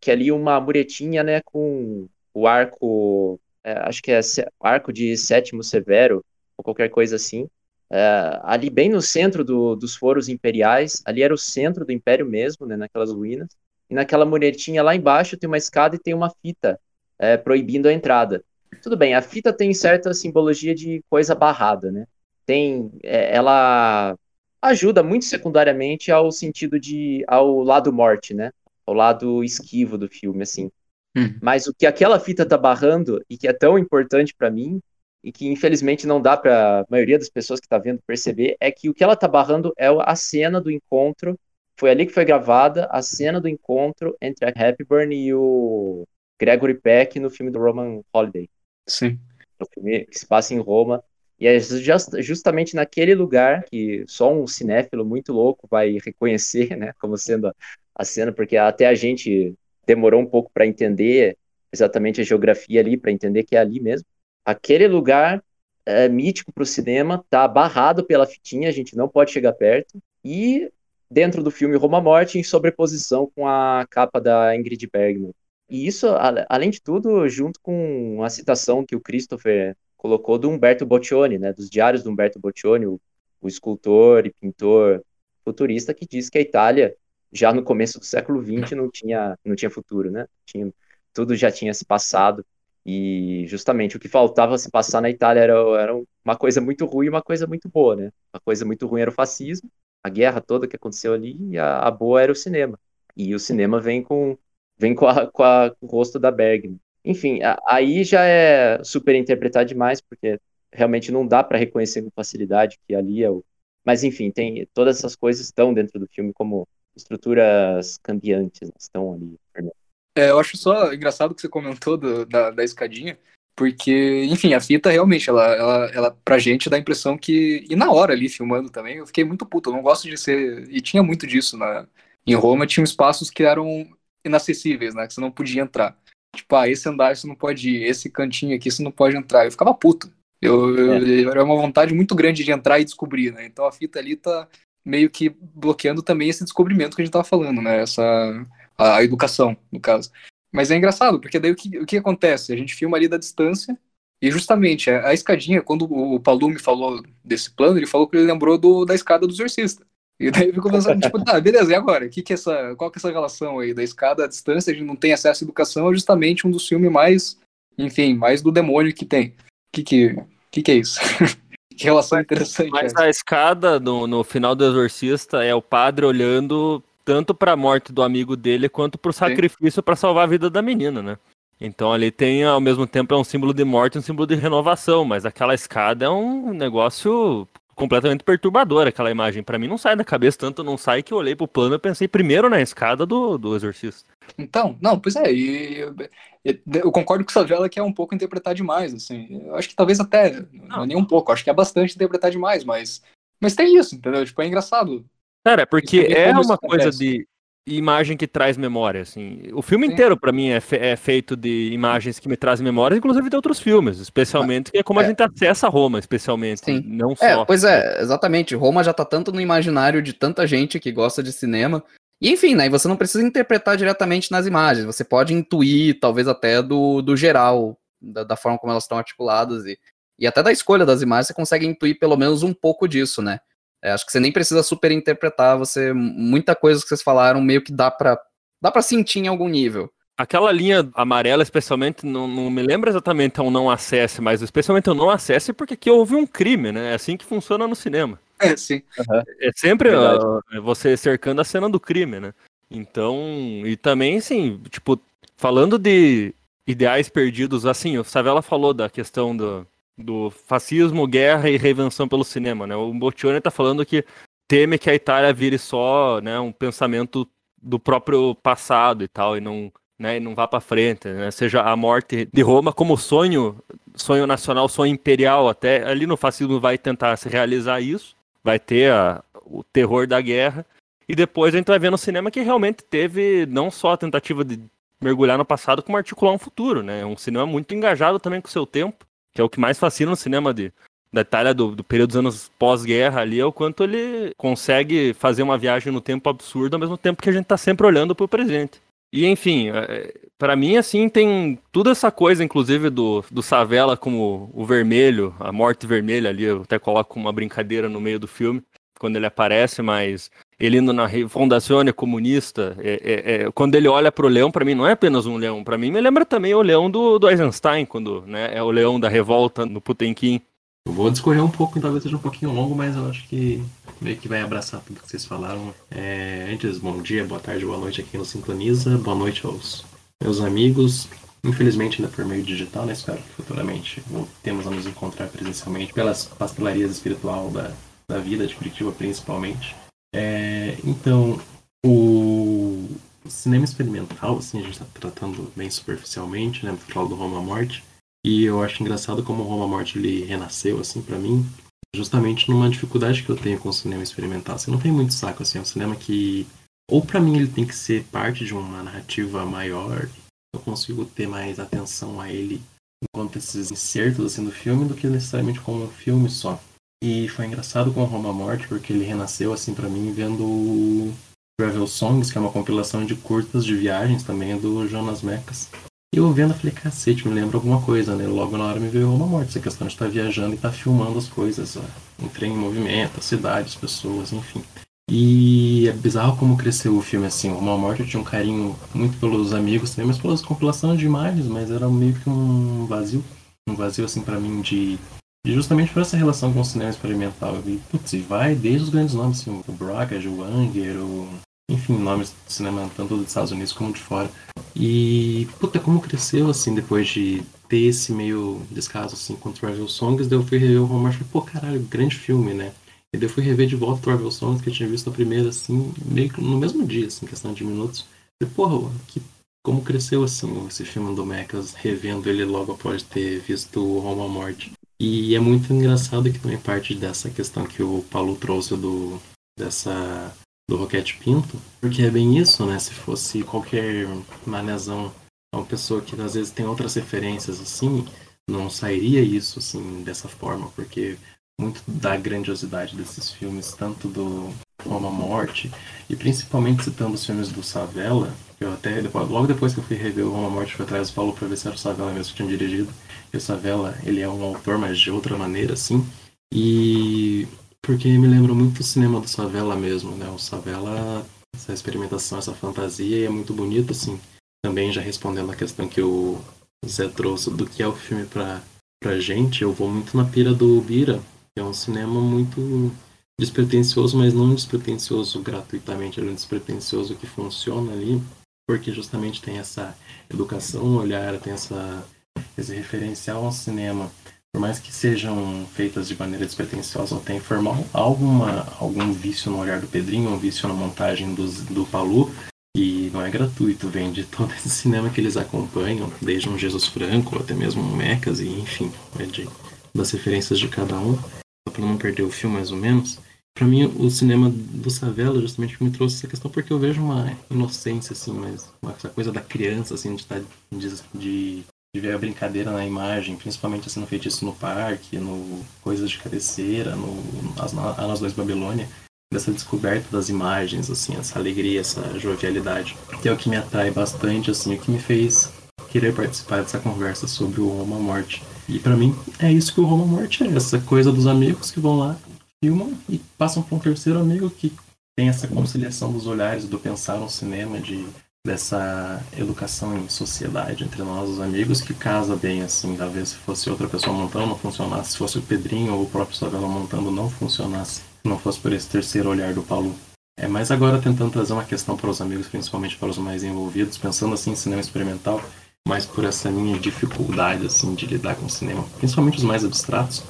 que ali uma muretinha, né, com o arco é, acho que é Arco de Sétimo Severo, ou qualquer coisa assim. É, ali bem no centro do, dos foros imperiais, ali era o centro do império mesmo, né, naquelas ruínas. E naquela muretinha lá embaixo tem uma escada e tem uma fita é, proibindo a entrada. Tudo bem, a fita tem certa simbologia de coisa barrada, né? Tem, é, ela ajuda muito secundariamente ao sentido de, ao lado morte, né? Ao lado esquivo do filme, assim. Hum. Mas o que aquela fita tá barrando e que é tão importante para mim e que infelizmente não dá para a maioria das pessoas que está vendo perceber é que o que ela tá barrando é a cena do encontro. Foi ali que foi gravada a cena do encontro entre a Hepburn e o Gregory Peck no filme do Roman Holiday. Sim. O filme que se passa em Roma. E é just, justamente naquele lugar que só um cinéfilo muito louco vai reconhecer, (laughs) né, como sendo a, a cena, porque até a gente demorou um pouco para entender exatamente a geografia ali, para entender que é ali mesmo. Aquele lugar é, mítico para o cinema tá barrado pela fitinha, a gente não pode chegar perto. E dentro do filme Roma Morte, em sobreposição com a capa da Ingrid Bergman. E isso, além de tudo, junto com a citação que o Christopher colocou do Umberto Boccioni, né, dos diários do Umberto Boccioni, o, o escultor e pintor futurista que diz que a Itália já no começo do século XX não tinha, não tinha futuro, né? Tinha, tudo já tinha se passado. E justamente o que faltava se passar na Itália era, era uma coisa muito ruim e uma coisa muito boa, né? A coisa muito ruim era o fascismo, a guerra toda que aconteceu ali, e a, a boa era o cinema. E o cinema vem com, vem com, a, com, a, com o rosto da Bergman. Enfim, a, aí já é super interpretar demais, porque realmente não dá para reconhecer com facilidade que ali é o. Mas enfim, tem todas essas coisas estão dentro do filme como estruturas cambiantes né, estão ali. É, eu acho só engraçado que você comentou do, da, da escadinha, porque, enfim, a fita realmente, ela, ela, ela pra gente dá a impressão que. E na hora ali, filmando também, eu fiquei muito puto. Eu não gosto de ser. E tinha muito disso na, em Roma, tinha espaços que eram inacessíveis, né? Que você não podia entrar. Tipo, ah, esse andar você não pode ir, esse cantinho aqui você não pode entrar. Eu ficava puto. Eu, é. eu, era uma vontade muito grande de entrar e descobrir, né? Então a fita ali tá meio que bloqueando também esse descobrimento que a gente estava falando, né? Essa, a, a, educação, no caso. Mas é engraçado, porque daí o que, o que acontece? A gente filma ali da distância E justamente, a, a escadinha, quando o, o falou desse plano, ele falou que ele lembrou do, da escada do exorcista. E daí eu fico pensando, (laughs) tipo, tá, beleza, e agora? Que que é essa, qual que é essa relação aí da escada à distância? A gente não tem acesso à educação, é justamente um dos filmes mais, enfim, mais do demônio que tem. Que que, que, que é isso? (laughs) que relação interessante. Mas a escada no, no final do Exorcista é o padre olhando tanto para a morte do amigo dele quanto para o sacrifício para salvar a vida da menina, né? Então ali tem, ao mesmo tempo, é um símbolo de morte e um símbolo de renovação, mas aquela escada é um negócio completamente perturbador, aquela imagem. Para mim não sai da cabeça, tanto não sai que eu olhei pro plano e pensei primeiro na escada do, do Exorcista. Então, não, pois é, e, e, eu concordo com o Savela que é um pouco interpretar demais, assim. Eu acho que talvez até, não, é nem um pouco, acho que é bastante interpretar demais, mas, mas tem isso, entendeu? Tipo, é engraçado. Cara, porque é uma coisa de, imagem que traz memória, assim. O filme Sim. inteiro, para mim, é, fe é, feito de imagens que me trazem memórias, inclusive de outros filmes, especialmente, que é como é. a gente acessa Roma, especialmente, Sim. não é, só. É, pois é, exatamente. Roma já tá tanto no imaginário de tanta gente que gosta de cinema. E enfim, né, você não precisa interpretar diretamente nas imagens, você pode intuir, talvez até do, do geral, da, da forma como elas estão articuladas e, e até da escolha das imagens, você consegue intuir pelo menos um pouco disso, né? É, acho que você nem precisa super interpretar, você muita coisa que vocês falaram meio que dá para dá para sentir em algum nível. Aquela linha amarela, especialmente, não, não me lembro exatamente um não acesse, mas especialmente o não acesse porque aqui houve um crime, né? É assim que funciona no cinema. É, sim. Uhum. É sempre uh, você cercando a cena do crime, né? Então, e também, assim, tipo, falando de ideais perdidos, assim, o Savela falou da questão do, do fascismo, guerra e reinvenção pelo cinema, né? O Boccioni está falando que teme que a Itália vire só, né, um pensamento do próprio passado e tal e não, né, e não vá para frente, né? Seja a morte de Roma como sonho, sonho nacional, sonho imperial, até ali no fascismo vai tentar se realizar isso, vai ter a, o terror da guerra e depois a gente vai ver no cinema que realmente teve não só a tentativa de mergulhar no passado, como articular um futuro, né? Um cinema muito engajado também com o seu tempo que é o que mais fascina no cinema de, da Itália do, do período dos anos pós-guerra ali, é o quanto ele consegue fazer uma viagem no tempo absurdo, ao mesmo tempo que a gente está sempre olhando para o presente. E enfim, é, para mim assim tem toda essa coisa, inclusive do, do Savela como o vermelho, a morte vermelha ali, eu até coloco uma brincadeira no meio do filme quando ele aparece, mas ele indo na Fundação Comunista, é, é, é, quando ele olha para o leão, para mim não é apenas um leão, para mim me lembra também o leão do, do Eisenstein, quando né, é o leão da revolta no Putenkin. Eu vou discorrer um pouco, talvez seja um pouquinho longo, mas eu acho que meio que vai abraçar tudo que vocês falaram. É, antes, bom dia, boa tarde, boa noite aqui no Sintoniza, boa noite aos meus amigos. Infelizmente ainda por meio digital, né? Espero que futuramente voltemos a nos encontrar presencialmente pelas pastelarias espiritual da, da vida de Curitiba principalmente. É, então, o cinema experimental, assim, a gente está tratando bem superficialmente, né? Fala do Roma Morte. E eu acho engraçado como o Roma Morte ele renasceu, assim, para mim, justamente numa dificuldade que eu tenho com o cinema experimental. Assim, não tem muito saco, assim, é um cinema que, ou para mim ele tem que ser parte de uma narrativa maior, eu consigo ter mais atenção a ele enquanto esses insertos, assim, do filme, do que necessariamente como um filme só. E foi engraçado com Roma Morte, porque ele renasceu, assim, para mim, vendo Travel Songs, que é uma compilação de curtas de viagens também, do Jonas Mecas. E eu vendo, eu falei, cacete, me lembra alguma coisa, né? Logo na hora me veio Roma Morte, essa questão de estar viajando e estar filmando as coisas, ó. um trem em movimento, as pessoas, enfim. E é bizarro como cresceu o filme, assim. Roma Morte eu tinha um carinho muito pelos amigos também, mas pelas compilações de imagens, mas era meio que um vazio. Um vazio, assim, para mim, de e justamente por essa relação com o cinema experimental, e, putz, vai desde os grandes nomes, assim, o Braga, o Anger, o... enfim, nomes do cinema tanto dos Estados Unidos como de fora. E, puta, como cresceu, assim, depois de ter esse meio descaso, assim, com Travel Songs, daí eu fui rever o Hallmark e falei, pô, caralho, grande filme, né? E daí eu fui rever de volta Travel Songs, que eu tinha visto a primeira, assim, meio que no mesmo dia, assim, questão de minutos. E, porra, que como cresceu assim esse filme do Mechas, revendo ele logo após ter visto o Roma Morte. E é muito engraçado que também parte dessa questão que o Paulo trouxe do dessa do Roquete Pinto, porque é bem isso, né? Se fosse qualquer manezão, uma pessoa que às vezes tem outras referências assim, não sairia isso assim dessa forma, porque muito da grandiosidade desses filmes, tanto do Roma Morte, e principalmente citando os filmes do Savella, eu até, depois, logo depois que eu fui rever o Roma Morte, fui atrás do Paulo pra ver se era o Savella mesmo que tinha dirigido. E o Savella, ele é um autor, mas de outra maneira, assim. E porque me lembra muito o cinema do Savella mesmo, né? O Savella, essa experimentação, essa fantasia, é muito bonito, assim. Também já respondendo a questão que o Zé trouxe do que é o filme pra, pra gente, eu vou muito na pira do Bira, é um cinema muito despretensioso, mas não despretensioso gratuitamente, é um despretensioso que funciona ali porque justamente tem essa educação no olhar, tem essa, esse referencial ao cinema, por mais que sejam feitas de maneira despretensiosa ou tenha formal alguma, algum vício no olhar do Pedrinho, um vício na montagem do, do Palu, e não é gratuito, vem de todo esse cinema que eles acompanham, desde um Jesus Franco até mesmo um Mecas, e enfim, é de, das referências de cada um, para não perder o filme mais ou menos para mim o cinema do Savela justamente me trouxe essa questão porque eu vejo uma inocência assim, mas uma, essa coisa da criança assim de, estar, tá, de, de, de ver a brincadeira na imagem, principalmente assim no feitiço no parque, no coisas de cabeceira, no as, nas dois Babilônia, dessa descoberta das imagens assim, essa alegria, essa jovialidade, que é o que me atrai bastante assim, o que me fez querer participar dessa conversa sobre o Roma Morte. E para mim é isso que o Roma Morte é, essa coisa dos amigos que vão lá filmam e passam para um terceiro amigo que tem essa conciliação dos olhares, do pensar no cinema, de dessa educação em sociedade entre nós, os amigos, que casa bem, assim, talvez se fosse outra pessoa montando não funcionasse, se fosse o Pedrinho ou o próprio Savela montando não funcionasse, se não fosse por esse terceiro olhar do Paulo. É, mas agora tentando trazer uma questão para os amigos, principalmente para os mais envolvidos, pensando assim em cinema experimental, mas por essa minha dificuldade assim de lidar com o cinema, principalmente os mais abstratos,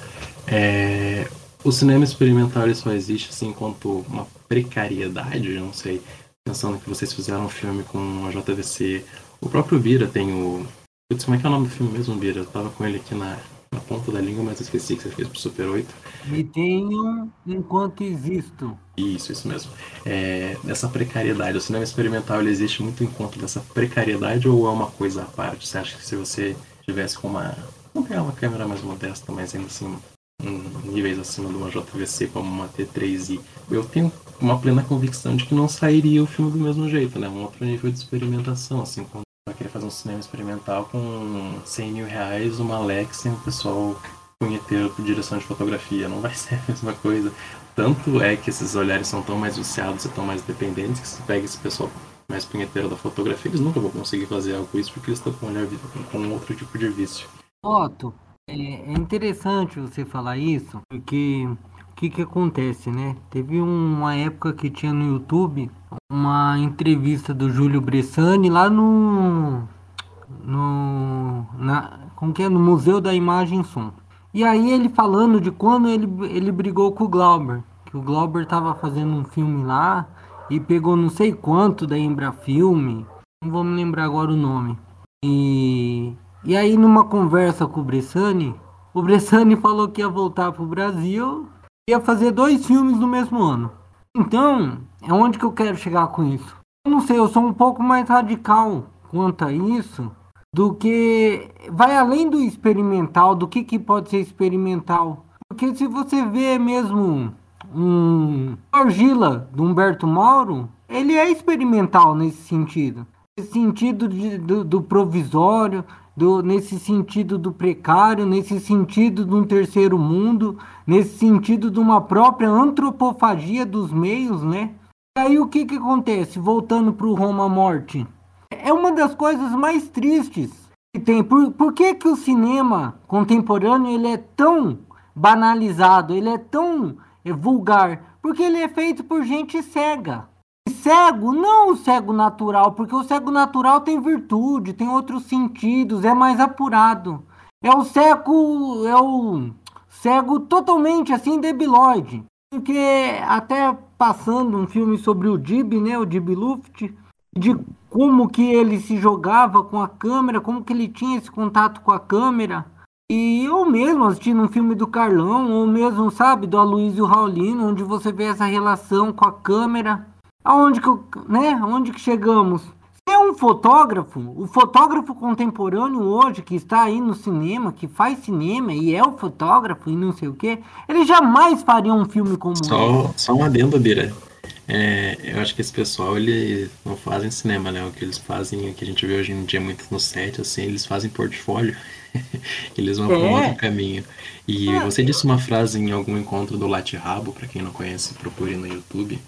é, o cinema experimental ele só existe assim enquanto uma precariedade, eu não sei. Pensando que vocês fizeram um filme com a JVC. O próprio Bira tem o. Putz, como é que é o nome do filme mesmo, Bira? Eu tava com ele aqui na, na ponta da língua, mas eu esqueci que você fez pro Super 8. Me tenho enquanto existo. Isso, isso mesmo. É, essa precariedade. O cinema experimental ele existe muito enquanto dessa precariedade ou é uma coisa à parte? Você acha que se você tivesse com uma. Não pegar uma câmera mais modesta, mas ainda assim níveis acima de uma JVC como uma T3i, eu tenho uma plena convicção de que não sairia o filme do mesmo jeito, né? Um outro nível de experimentação, assim, quando eu queria fazer um cinema experimental com 100 mil reais, uma Alexa e um pessoal punheteiro por direção de fotografia, não vai (laughs) ser a mesma coisa. Tanto é que esses olhares são tão mais viciados e tão mais dependentes que se pega esse pessoal mais punheteiro da fotografia, eles nunca vão conseguir fazer algo isso porque eles estão com, um olhar, com outro tipo de vício. Otto, é, é interessante você falar isso, porque que, que acontece, né? Teve uma época que tinha no YouTube uma entrevista do Júlio Bressani lá no. no na, como que é? No Museu da Imagem e Som. E aí ele falando de quando ele, ele brigou com o Glauber. Que o Glauber tava fazendo um filme lá e pegou não sei quanto da Embrafilme. Não vou me lembrar agora o nome. E e aí, numa conversa com o Bressani, o Bressani (laughs) falou que ia voltar pro Brasil ia fazer dois filmes no mesmo ano. Então, é onde que eu quero chegar com isso. Eu não sei, eu sou um pouco mais radical quanto a isso do que vai além do experimental, do que, que pode ser experimental. Porque se você vê mesmo um Argila do Humberto Mauro, ele é experimental nesse sentido. Nesse sentido de, do, do provisório, do, nesse sentido do precário, nesse sentido de um terceiro mundo, nesse sentido de uma própria antropofagia dos meios, né? E aí o que que acontece? Voltando para o Roma Morte. É uma das coisas mais tristes que tem. Por, por que que o cinema contemporâneo ele é tão banalizado, ele é tão é, vulgar? Porque ele é feito por gente cega cego, não o cego natural, porque o cego natural tem virtude, tem outros sentidos, é mais apurado. É o cego, é o cego totalmente assim debilóide. Porque até passando um filme sobre o Dib, né, o Dib Luft, de como que ele se jogava com a câmera, como que ele tinha esse contato com a câmera. E eu mesmo assistindo um filme do Carlão, ou mesmo, sabe, do Aloysio Raulino, onde você vê essa relação com a câmera. Aonde que, né? Aonde que chegamos? Se é um fotógrafo, o fotógrafo contemporâneo hoje que está aí no cinema, que faz cinema e é o fotógrafo e não sei o que, ele jamais faria um filme como só, esse. Só um adendo, Bira. É, eu acho que esse pessoal, ele não fazem cinema, né? O que eles fazem, o que a gente vê hoje em dia muito no set, assim, eles fazem portfólio. (laughs) eles vão para um É. outro caminho. E É. você disse uma frase em algum encontro do Late Rabo, para quem não conhece, procure no YouTube.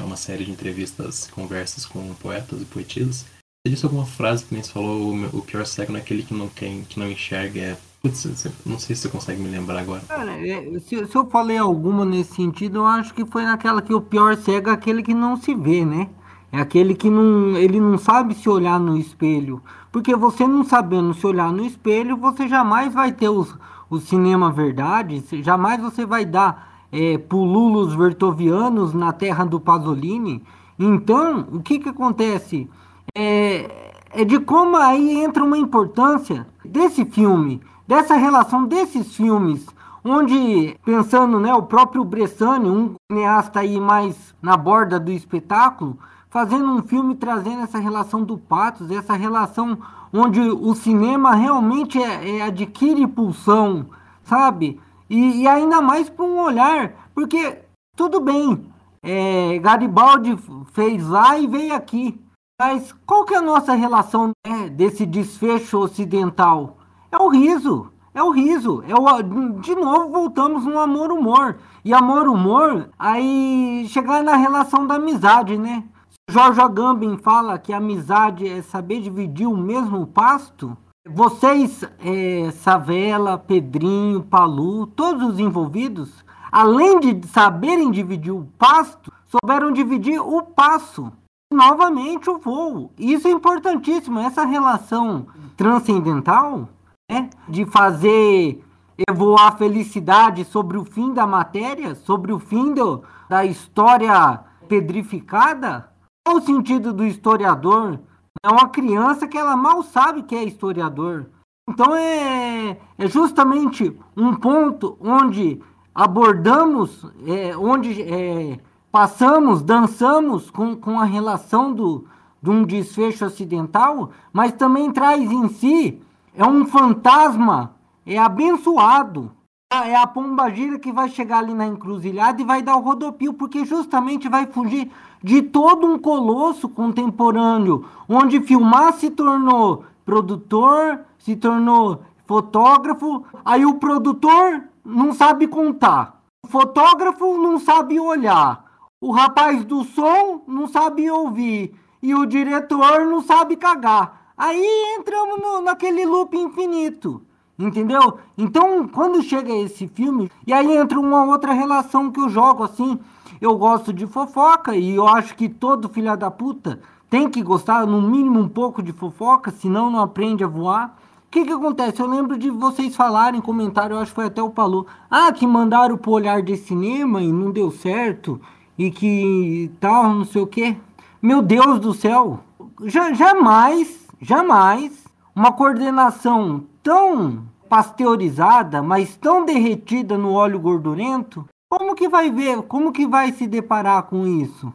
É uma série de entrevistas, conversas com poetas e poetisas. Você disse alguma frase que nem você falou, o pior cego não é aquele que não, que não enxerga, é... Putz, não sei se você consegue me lembrar agora. Cara, é, se, se eu falei alguma nesse sentido, eu acho que foi naquela que o pior cego é aquele que não se vê, né? É aquele que não, ele não sabe se olhar no espelho. Porque você não sabendo se olhar no espelho, você jamais vai ter os, o cinema verdade, jamais você vai dar é, pululos vertovianos na terra do Pasolini. Então, o que que acontece? É, é de como aí entra uma importância desse filme, dessa relação desses filmes, onde, pensando, né, o próprio Bressani, um cineasta aí mais na borda do espetáculo, fazendo um filme trazendo essa relação do patos, essa relação onde o cinema realmente é, é- adquire pulsão, sabe? E, e ainda mais para um olhar, porque tudo bem, é, Garibaldi fez lá e veio aqui, mas qual que é a nossa relação né, desse desfecho ocidental? É o riso, é o riso. É o, de novo voltamos no amor-humor. E amor-humor, aí chegar na relação da amizade, né? Jorge Agamben fala que amizade é saber dividir o mesmo pasto. Vocês, é, Savela, Pedrinho, Palu, todos os envolvidos, além de saberem dividir o pasto, souberam dividir o passo novamente o voo. Isso é importantíssimo, essa relação transcendental, né, de fazer evoar a felicidade sobre o fim da matéria, sobre o fim do, da história pedrificada. Qual o sentido do historiador? É uma criança que ela mal sabe que é historiador. Então é, é justamente um ponto onde abordamos, é, onde é, passamos, dançamos com, com a relação do, de um desfecho ocidental, mas também traz em si é um fantasma, é abençoado. É a pombagira que vai chegar ali na encruzilhada e vai dar o rodopio, porque justamente vai fugir de todo um colosso contemporâneo, onde filmar se tornou produtor, se tornou fotógrafo, aí o produtor não sabe contar, o fotógrafo não sabe olhar, o rapaz do som não sabe ouvir e o diretor não sabe cagar. Aí entramos no, naquele loop infinito. Entendeu? Então, quando chega esse filme, e aí entra uma outra relação que eu jogo assim. Eu gosto de fofoca e eu acho que todo filho da puta tem que gostar, no mínimo, um pouco de fofoca, senão não aprende a voar. O que que acontece? Eu lembro de vocês falarem, comentário, eu acho que foi até o Palu. Ah, que mandaram pro olhar de cinema e não deu certo, e que tal, não sei o quê. Meu Deus do céu! Ja- jamais, jamais, uma coordenação tão pasteurizada, mas tão derretida no óleo gordurento, como que vai ver, como que vai se deparar com isso?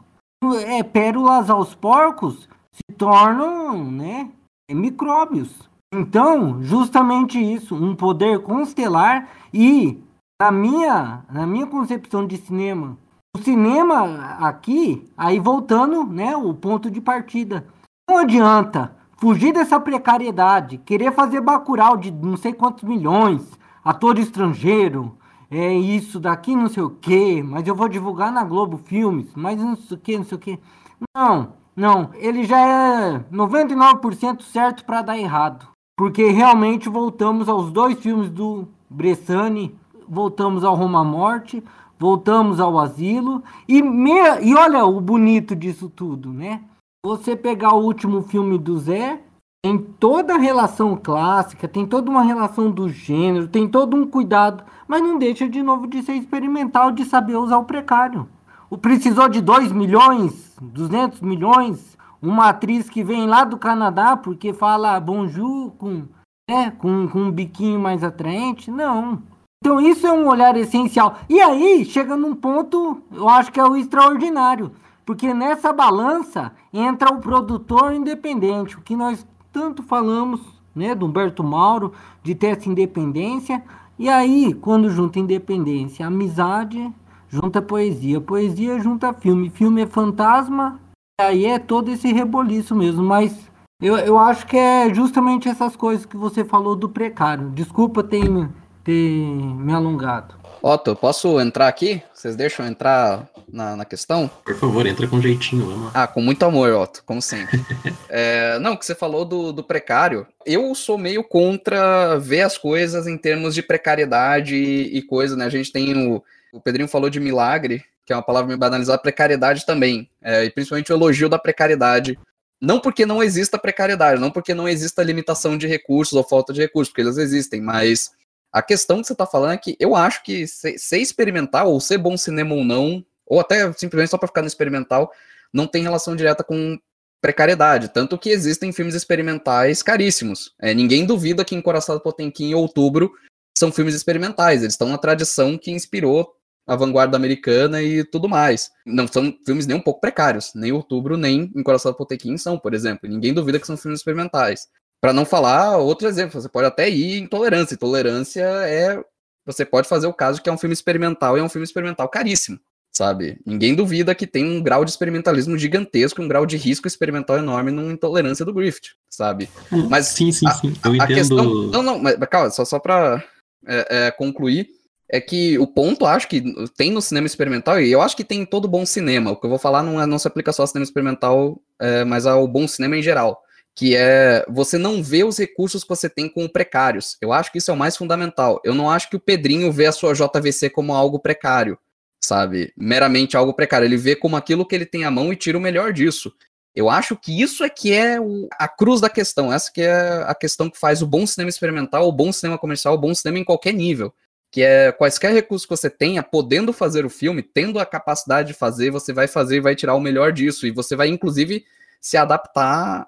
É, pérolas aos porcos se tornam, né, micróbios. Então, justamente isso, um poder constelar e na minha, na minha concepção de cinema, o cinema aqui, aí voltando, né, o ponto de partida. Não adianta fugir dessa precariedade, querer fazer bacural de não sei quantos milhões, ator estrangeiro, é isso daqui, não sei o que, mas eu vou divulgar na Globo Filmes, mas não sei o que, não sei o que. Não, não, ele já é 99% certo para dar errado. Porque realmente voltamos aos dois filmes do Bressani, voltamos ao Roma Morte, voltamos ao Asilo, e, me, e olha o bonito disso tudo, né? Você pegar o último filme do Zé, tem toda a relação clássica, tem toda uma relação do gênero, tem todo um cuidado, mas não deixa de novo de ser experimental, de saber usar o precário. O precisou de 2 milhões, 200 milhões, uma atriz que vem lá do Canadá porque fala bonjour com, né, com, com um biquinho mais atraente? Não. Então isso é um olhar essencial. E aí chega num ponto, eu acho que é o extraordinário. Porque nessa balança entra o produtor independente, o que nós tanto falamos, né, do Humberto Mauro, de ter essa independência. E aí, quando junta independência, amizade, junta poesia, poesia junta filme, filme é fantasma, aí é todo esse reboliço mesmo, mas eu, eu acho que é justamente essas coisas que você falou do precário. Desculpa ter, ter me alongado. Otto, posso entrar aqui? Vocês deixam entrar na, na questão? Por favor, entra com jeitinho, vamos lá. Ah, com muito amor, Otto, como sempre. (laughs) é, não, que você falou do, do precário. Eu sou meio contra ver as coisas em termos de precariedade e, e coisa, né? A gente tem o. O Pedrinho falou de milagre, que é uma palavra meio banalizada, precariedade também. É, e principalmente o elogio da precariedade. Não porque não exista precariedade, não porque não exista limitação de recursos ou falta de recursos, porque eles existem, mas a questão que você está falando é que eu acho que ser, ser experimental, ou ser bom cinema ou não, ou até simplesmente só para ficar no experimental, não tem relação direta com precariedade. Tanto que existem filmes experimentais caríssimos. É, ninguém duvida que Encoraçado Potemkin em outubro são filmes experimentais. Eles estão na tradição que inspirou a vanguarda americana e tudo mais. Não são filmes nem um pouco precários. Nem Outubro, nem Encoraçado Potemkin são, por exemplo. Ninguém duvida que são filmes experimentais. Para não falar outro exemplo, você pode até ir em Tolerância. Tolerância é. Você pode fazer o caso que é um filme experimental e é um filme experimental caríssimo, sabe? Ninguém duvida que tem um grau de experimentalismo gigantesco, um grau de risco experimental enorme numa intolerância do Griffith, sabe? Hum, mas sim, sim, a, sim. Eu a entendo. Questão, não, não, mas calma, só, só para é, é, concluir é que o ponto, acho que tem no cinema experimental, e eu acho que tem em todo bom cinema. O que eu vou falar não, é, não se aplica só ao cinema experimental, é, mas ao bom cinema em geral que é você não vê os recursos que você tem com precários. Eu acho que isso é o mais fundamental. Eu não acho que o Pedrinho vê a sua JVC como algo precário, sabe? Meramente algo precário. Ele vê como aquilo que ele tem à mão e tira o melhor disso. Eu acho que isso é que é a cruz da questão. Essa que é a questão que faz o bom cinema experimental, o bom cinema comercial, o bom cinema em qualquer nível. Que é quaisquer recursos que você tenha, podendo fazer o filme, tendo a capacidade de fazer, você vai fazer e vai tirar o melhor disso. E você vai, inclusive, se adaptar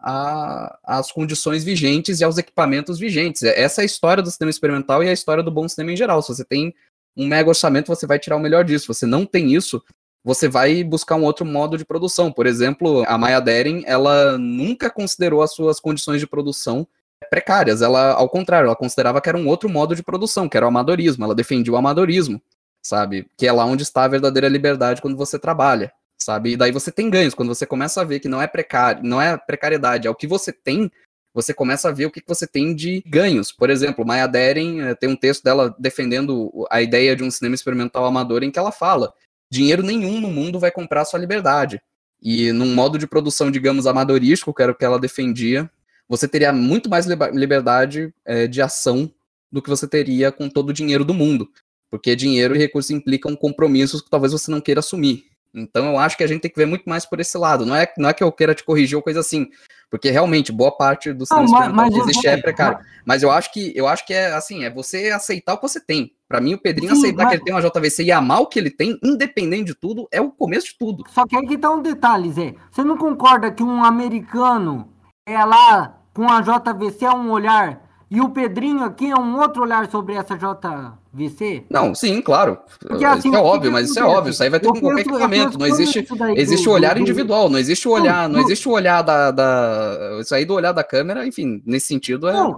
às condições vigentes e aos equipamentos vigentes. Essa é a história do cinema experimental e a história do bom cinema em geral. Se você tem um mega orçamento, você vai tirar o melhor disso. Você não tem isso, você vai buscar um outro modo de produção. Por exemplo, a Maya Deren, ela nunca considerou as suas condições de produção precárias. Ela, ao contrário, ela considerava que era um outro modo de produção, que era o amadorismo. Ela defendia o amadorismo, sabe? Que é lá onde está a verdadeira liberdade quando você trabalha sabe? E daí você tem ganhos. Quando você começa a ver que não é precário, não é precariedade, é o que você tem, você começa a ver o que você tem de ganhos. Por exemplo, Maya Deren eh, tem um texto dela defendendo a ideia de um cinema experimental amador em que ela fala: dinheiro nenhum no mundo vai comprar sua liberdade. E num modo de produção, digamos, amadorístico, que era o que ela defendia, você teria muito mais liberdade é, de ação do que você teria com todo o dinheiro do mundo. Porque dinheiro e recursos implicam compromissos que talvez você não queira assumir. Então eu acho que a gente tem que ver muito mais por esse lado. Não é, não é que eu queira te corrigir ou coisa assim, porque realmente boa parte do cinema mas, que existe é precário. Mas eu acho que eu acho que é assim, é você aceitar o que você tem. Para mim, o Pedrinho Sim, aceitar mas... que ele tem uma JVC e amar o que ele tem, independente de tudo, é o começo de tudo. Só que aí tá um detalhe, Zé. Você não concorda que um americano é lá com a JVC é um olhar e o Pedrinho aqui é um outro olhar sobre essa JVC? Não, sim, claro. Porque, assim, isso é óbvio, mas isso é óbvio. Isso aí vai ter com qualquer equipamento. Não existe, existe o olhar individual, não existe o olhar, não, existe o olhar da, da. Isso aí do olhar da câmera, enfim, nesse sentido é. Não,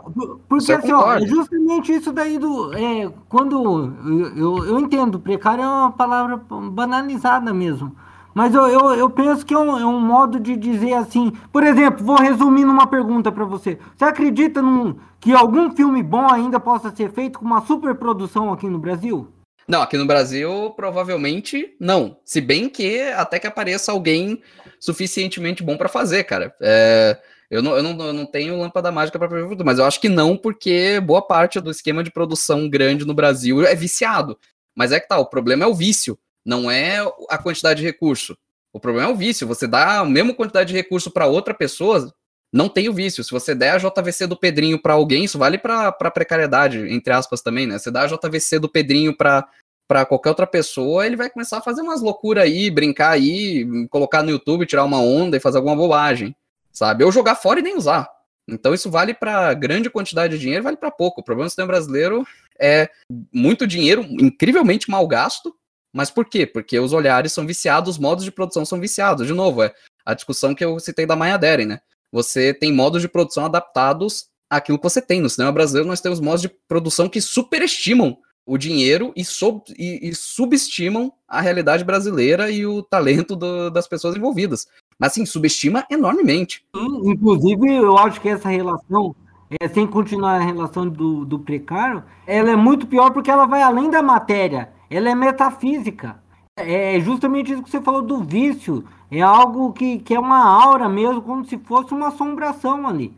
porque assim, ó, é justamente isso daí do. É, quando. Eu, eu, eu entendo, precário é uma palavra banalizada mesmo. Mas eu, eu, eu penso que é um, é um, modo de dizer assim. Por exemplo, vou resumir numa pergunta para você. Você acredita num, que algum filme bom ainda possa ser feito com uma superprodução aqui no Brasil? Não, aqui no Brasil provavelmente não. Se bem que até que apareça alguém suficientemente bom para fazer, cara. É, eu, não, eu, não, eu não tenho lâmpada mágica para prever mas eu acho que não, porque boa parte do esquema de produção grande no Brasil é viciado. Mas é que tá, o problema é o vício não é a quantidade de recurso. O problema é o vício. Você dá a mesma quantidade de recurso para outra pessoa, não tem o vício. Se você der a JVC do Pedrinho para alguém, isso vale para precariedade, entre aspas, também, né? Você dá a JVC do Pedrinho para para qualquer outra pessoa, ele vai começar a fazer umas loucuras aí, brincar aí, colocar no YouTube, tirar uma onda e fazer alguma bobagem, sabe? Ou jogar fora e nem usar. Então isso vale para grande quantidade de dinheiro, vale para pouco. O problema do sistema brasileiro é muito dinheiro incrivelmente mal gasto mas por quê? Porque os olhares são viciados, os modos de produção são viciados. De novo, é a discussão que eu citei da Maya Deren, né? Você tem modos de produção adaptados àquilo que você tem. No cinema brasileiro, nós temos modos de produção que superestimam o dinheiro e, sob, e, e subestimam a realidade brasileira e o talento do, das pessoas envolvidas. Mas assim, subestima enormemente. Inclusive, eu acho que essa relação, é, sem continuar a relação do, do precário, ela é muito pior porque ela vai além da matéria. Ela é metafísica. É justamente isso que você falou do vício. É algo que, que é uma aura mesmo, como se fosse uma assombração ali.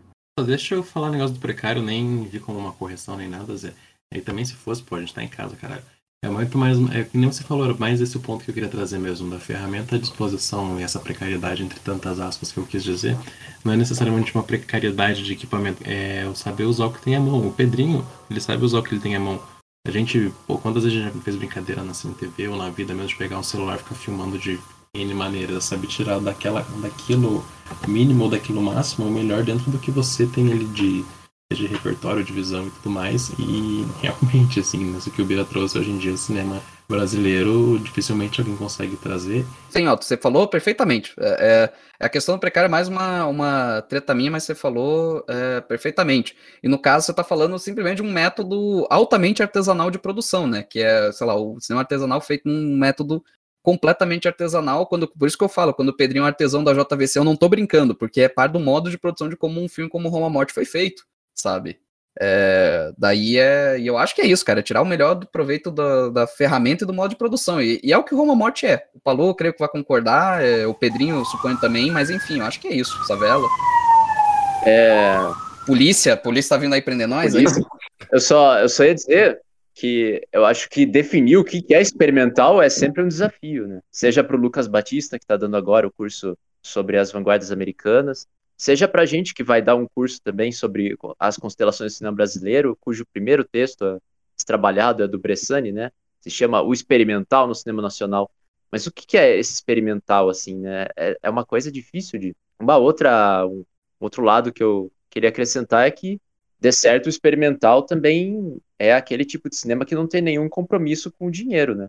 Deixa eu falar um negócio do precário, nem vi como uma correção nem nada, Zé. E também se fosse, pô, a gente tá em casa, caralho. É muito mais, é nem você falou, mais esse o ponto que eu queria trazer mesmo, da ferramenta à disposição e essa precariedade, entre tantas aspas que eu quis dizer, não é necessariamente uma precariedade de equipamento, é o saber usar o que tem à mão. O Pedrinho, ele sabe usar o que ele tem à mão. A gente, pô, quantas vezes a gente fez brincadeira na CNTV ou na vida mesmo de pegar um celular e ficar filmando de N maneiras, sabe? Tirar daquela, daquilo mínimo ou daquilo máximo o melhor dentro do que você tem ali de de repertório, de visão e tudo mais. E (laughs) realmente, assim, isso que o Bira trouxe hoje em dia, o cinema brasileiro, dificilmente alguém consegue trazer. Sim, Otto, você falou perfeitamente. É, é, a questão do precário é mais uma, uma treta minha, mas você falou é, perfeitamente. E no caso, você está falando simplesmente de um método altamente artesanal de produção, né? Que é, sei lá, o cinema artesanal feito num método completamente artesanal, quando, por isso que eu falo, quando o Pedrinho é artesão da JVC, eu não tô brincando, porque é parte do modo de produção de como um filme como Roma Morte foi feito sabe? É, daí é. E eu acho que é isso, cara. É tirar o melhor do proveito da, da ferramenta e do modo de produção. E, e, é o que o Roma Morte é. O Palu, eu creio que vai concordar, é, o Pedrinho, suponho também, mas enfim, eu acho que é isso, Savela. É. Polícia, polícia tá vindo aí prender nós, é isso? Eu só, eu só ia dizer que eu acho que definir o que é experimental é sempre um desafio, né? Seja para o Lucas Batista, que está dando agora o curso sobre as vanguardas americanas, seja para a gente que vai dar um curso também sobre as constelações do cinema brasileiro, cujo primeiro texto é trabalhado é do Bressani, né? Se chama O Experimental no Cinema Nacional. Mas o que é esse experimental, assim, né? É, é uma coisa difícil de... Uma outra, um outro lado que eu queria acrescentar é que, de certo, o experimental também é aquele tipo de cinema que não tem nenhum compromisso com o dinheiro, né?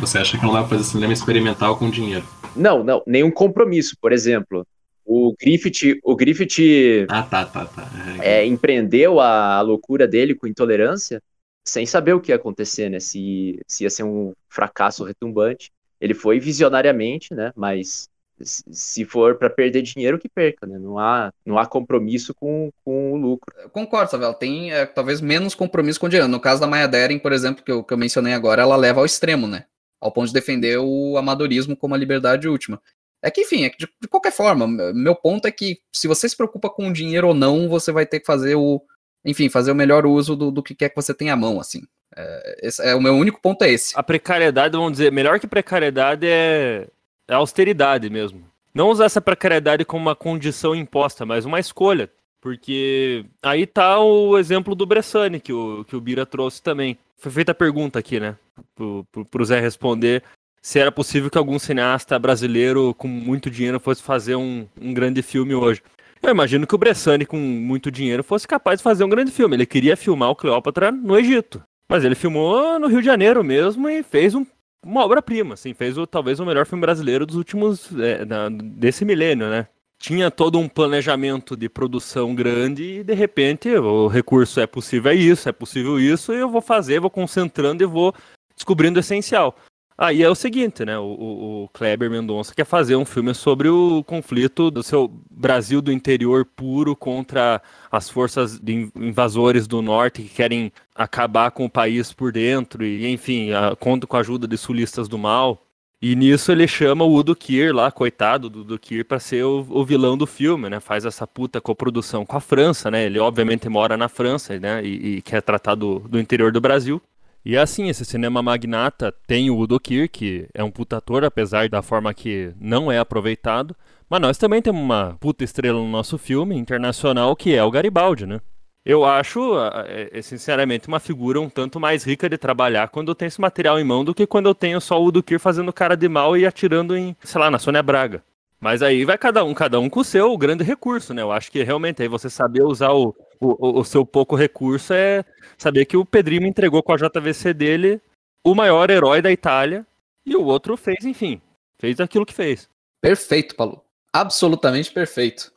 Você acha que não dá pra fazer cinema experimental com dinheiro? Não, não, nenhum compromisso. Por exemplo, o Griffith, o Griffith ah, tá, tá, tá. É, empreendeu a, a, loucura dele com intolerância sem saber o que ia acontecer, né? Se, se ia ser um fracasso retumbante. Ele foi visionariamente, né? Mas se for para perder dinheiro, que perca, né? Não há, não há compromisso com, com o lucro. Eu concordo, Savel. Tem é, talvez menos compromisso com o dinheiro. No caso da Maya Deren, por exemplo, que eu, que eu mencionei agora, ela leva ao extremo, né? Ao ponto de defender o amadorismo como a liberdade última. É que, enfim, é que de, de, qualquer forma, meu ponto é que se você se preocupa com dinheiro ou não, você vai ter que fazer o. Enfim, fazer o melhor uso do, do que quer que você tenha à mão, assim. É, esse, é, o meu único ponto é esse. A precariedade, vamos dizer, melhor que precariedade é, é austeridade mesmo. Não usar essa precariedade como uma condição imposta, mas uma escolha. Porque aí tá o exemplo do Bressani, que o, que o Bira trouxe também. Foi feita a pergunta aqui, né? Pro, pro, pro Zé responder se era possível que algum cineasta brasileiro com muito dinheiro fosse fazer um, um grande filme hoje. Eu imagino que o Bressani, com muito dinheiro, fosse capaz de fazer um grande filme. Ele queria filmar o Cleópatra no Egito. Mas ele filmou no Rio de Janeiro mesmo e fez um, uma obra-prima, assim, fez o, talvez o melhor filme brasileiro dos últimos. É, desse milênio, né? Tinha todo um planejamento de produção grande e de repente o recurso é possível é isso, é possível isso, e eu vou fazer, vou concentrando e vou descobrindo o essencial. Aí é o seguinte, né? O, o, Kleber Mendonça quer fazer um filme sobre o conflito do seu Brasil do interior puro contra as forças invasores do norte que querem acabar com o país por dentro e, enfim, a, conta com a ajuda de sulistas do mal. E nisso ele chama o Udo Kier lá, coitado do Udo Kier, para ser o, o, vilão do filme, né? Faz essa puta coprodução com a França, né? Ele obviamente mora na França, né? E, e quer tratar do, do interior do Brasil. E é assim, esse cinema magnata tem o Udo Kier, que é um puta ator, apesar da forma que não é aproveitado. Mas nós também temos uma puta estrela no nosso filme internacional, que é o Garibaldi, né? Eu acho, é, sinceramente, uma figura um tanto mais rica de trabalhar quando eu tenho esse material em mão do que quando eu tenho só o Udo Kier fazendo cara de mal e atirando em, sei lá, na Sônia Braga. Mas aí vai cada um, cada um com o seu grande recurso, né? Eu acho que realmente aí você saber usar o, o, o seu pouco recurso é saber que o Pedrinho entregou com a JVC dele o maior herói da Itália e o outro fez, enfim, fez aquilo que fez. Perfeito, Paulo. Absolutamente perfeito.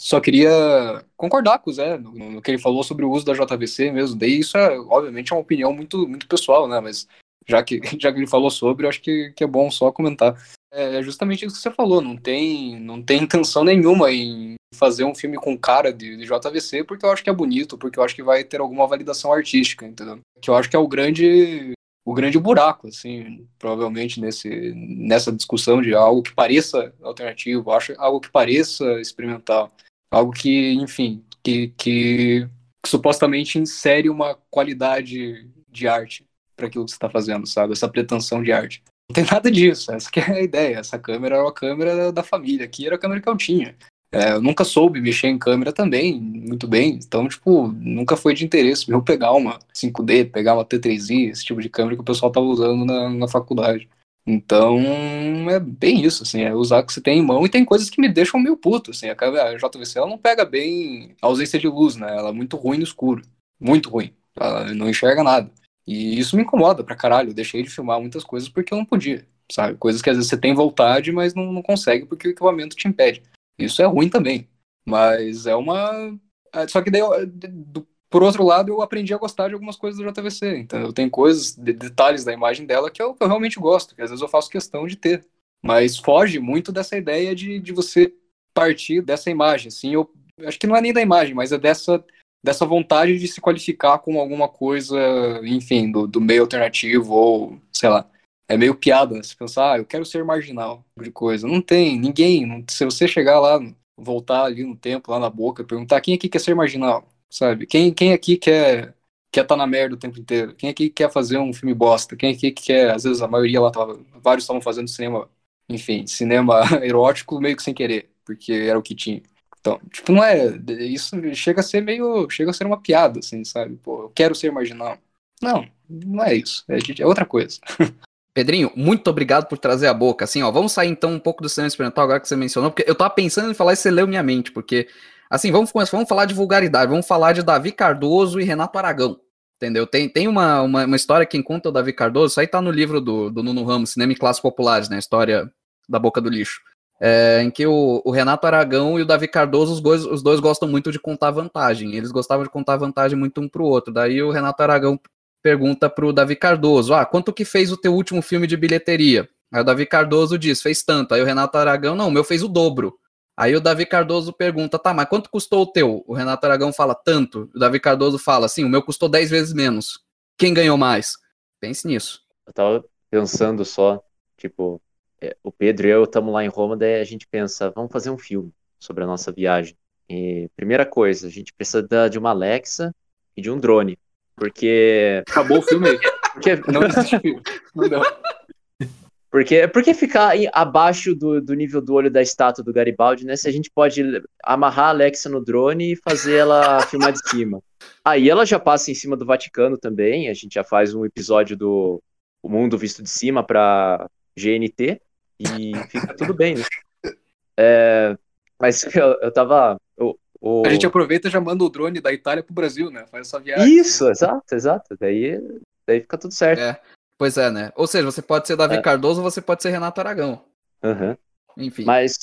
só queria concordar com o Zé no, no, que ele falou sobre o uso da JVC mesmo. Daí isso é, obviamente, é uma opinião muito, muito pessoal, né? Mas já que, (laughs) já que ele falou sobre, eu acho que, que é bom só comentar. É, é justamente isso que você falou, não tem, não tem intenção nenhuma em fazer um filme com cara de, de JVC, porque eu acho que é bonito, porque eu acho que vai ter alguma validação artística, entendeu? Que eu acho que é o grande o grande buraco, assim, provavelmente nesse, nessa discussão de algo que pareça alternativo, acho algo que pareça experimental, algo que, enfim, que, que, que supostamente insere uma qualidade de arte para aquilo que você está fazendo, sabe? Essa pretensão de arte. Não tem nada disso, essa é a ideia. Essa câmera era uma câmera da família, aqui era a câmera que eu tinha. É, eu nunca soube mexer em câmera também, muito bem. Então, tipo, nunca foi de interesse meu pegar uma 5D, pegar uma T3i, esse tipo de câmera que o pessoal tava usando na, na faculdade. Então, é bem isso, assim, é usar o que você tem em mão e tem coisas que me deixam meio puto, assim, a, a JVC ela não pega bem a ausência de luz, né, ela é muito ruim no escuro, muito ruim, ela não enxerga nada. E isso me incomoda pra caralho, eu deixei de filmar muitas coisas porque eu não podia, sabe, coisas que às vezes você tem vontade, mas não, não consegue porque o equipamento te impede. Isso é ruim também. Mas é uma. É, só que daí, do, por outro lado, eu aprendi a gostar de algumas coisas do JVC. Então, tem coisas, de, detalhes da imagem dela que eu, que eu, realmente gosto, que às vezes eu faço questão de ter. Mas foge muito dessa ideia de, de você partir dessa imagem. Assim, eu acho que não é nem da imagem, mas é dessa, dessa vontade de se qualificar com alguma coisa, enfim, do, do meio alternativo ou, sei lá é meio piada, né? Você pensar, ah, eu quero ser marginal, de coisa. Não tem, ninguém. Se você chegar lá, voltar ali no tempo, lá na boca, perguntar quem aqui quer ser marginal, sabe? Quem, quem aqui quer quer estar tá na merda o tempo inteiro? Quem aqui quer fazer um filme bosta? Quem aqui quer, às vezes a maioria lá tava, vários estavam fazendo cinema, enfim, cinema (laughs) erótico meio que sem querer, porque era o que tinha. Então, tipo, não é, isso chega a ser meio, chega a ser uma piada, assim, sabe? Pô, eu quero ser marginal. Não, não é isso, é, é outra coisa. (laughs) Pedrinho, muito obrigado por trazer a boca. Assim, ó, vamos sair então um pouco do cinema experimental agora que você mencionou, porque eu tava pensando em falar e você leu minha mente, porque, assim, vamos começar, vamos falar de vulgaridade, vamos falar de Davi Cardoso e Renato Aragão. Entendeu? Tem, tem uma, uma, uma história que conta o Davi Cardoso, isso aí tá no livro do, do Nuno Ramos, Cinema e Classes Populares, né? História da boca do lixo. É, em que o, o, Renato Aragão e o Davi Cardoso, os dois, os dois gostam muito de contar vantagem. Eles gostavam de contar vantagem muito um pro outro. Daí o Renato Aragão pergunta pro Davi Cardoso: Ah, quanto que fez o teu último filme de bilheteria? Aí o Davi Cardoso diz: Fez tanto. Aí o Renato Aragão: Não, o meu fez o dobro. Aí o Davi Cardoso pergunta: Tá, mas quanto custou o teu? O Renato Aragão fala: Tanto. O Davi Cardoso fala: Sim, o meu custou 10 vezes menos. Quem ganhou mais? Pense nisso. Eu tava pensando só, tipo, é, o Pedro e eu estamos lá em Roma, daí a gente pensa: Vamos fazer um filme sobre a nossa viagem. E, primeira coisa, a gente precisa de uma Alexa e de um drone. Porque. Acabou o filme aí. Porque... Não existe filme. Não. Porque, porque ficar abaixo do, do nível do olho da estátua do Garibaldi, né? Se a gente pode amarrar a Alexa no drone e fazer ela filmar de cima. Aí ela já passa em cima do Vaticano também. A gente já faz um episódio do O Mundo Visto de Cima para GNT e fica tudo bem, né? É, mas eu, eu tava. O... A gente aproveita e já manda o drone da Itália pro Brasil, né? Faz essa viagem. Isso, exato, exato. Daí, daí fica tudo certo. É. Pois é, né? Ou seja, você pode ser Davi é. Cardoso ou você pode ser Renato Aragão. Uhum. Enfim. Mas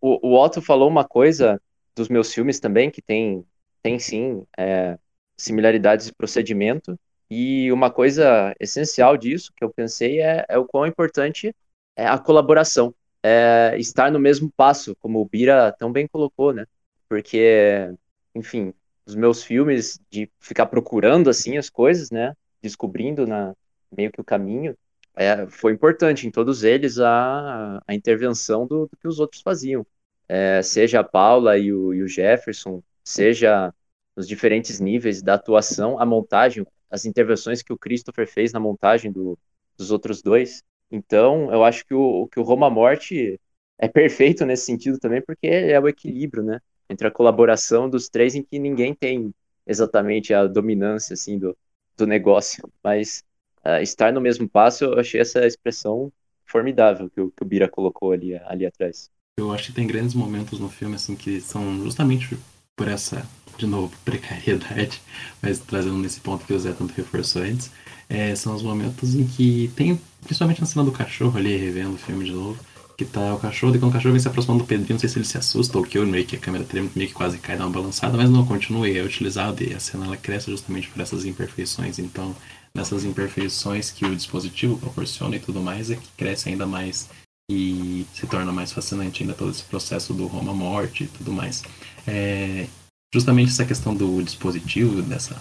o, o Otto falou uma coisa dos meus filmes também, que tem, tem sim é, similaridades de procedimento. E uma coisa essencial disso que eu pensei é, é o quão importante é a colaboração. É estar no mesmo passo, como o Bira tão bem colocou, né? Porque, enfim, os meus filmes de ficar procurando assim as coisas, né, descobrindo na meio que o caminho, é, foi importante em todos eles a, a intervenção do, do que os outros faziam, é, seja a Paula e o, e o Jefferson, seja nos diferentes níveis da atuação, a montagem, as intervenções que o Christopher fez na montagem do, dos outros dois. Então, eu acho que o, que o Roma Morte é perfeito nesse sentido também, porque é o equilíbrio, né? Entre a colaboração dos três em que ninguém tem exatamente a dominância assim do, do negócio, mas uh, estar no mesmo passo, eu achei essa expressão formidável que o, que o Bira colocou ali, ali atrás. Eu acho que tem grandes momentos no filme assim que são justamente por essa, de novo, precariedade, (laughs) mas trazendo nesse ponto que o Zé tanto reforçou antes, é, são os momentos em que tem, principalmente na cena do cachorro ali, revendo o filme de novo, que tá o cachorro, e quando o cachorro vem se aproximando do Pedrinho, não sei se ele se assusta ou que eu meio que a câmera treme, meio que quase cai, dá uma balançada, mas não, continue, é utilizado e a cena ela cresce justamente por essas imperfeições, então nessas imperfeições que o dispositivo proporciona e tudo mais, é que cresce ainda mais e se torna mais fascinante ainda todo esse processo do Roma Morte e tudo mais. É, justamente essa questão do dispositivo, dessa,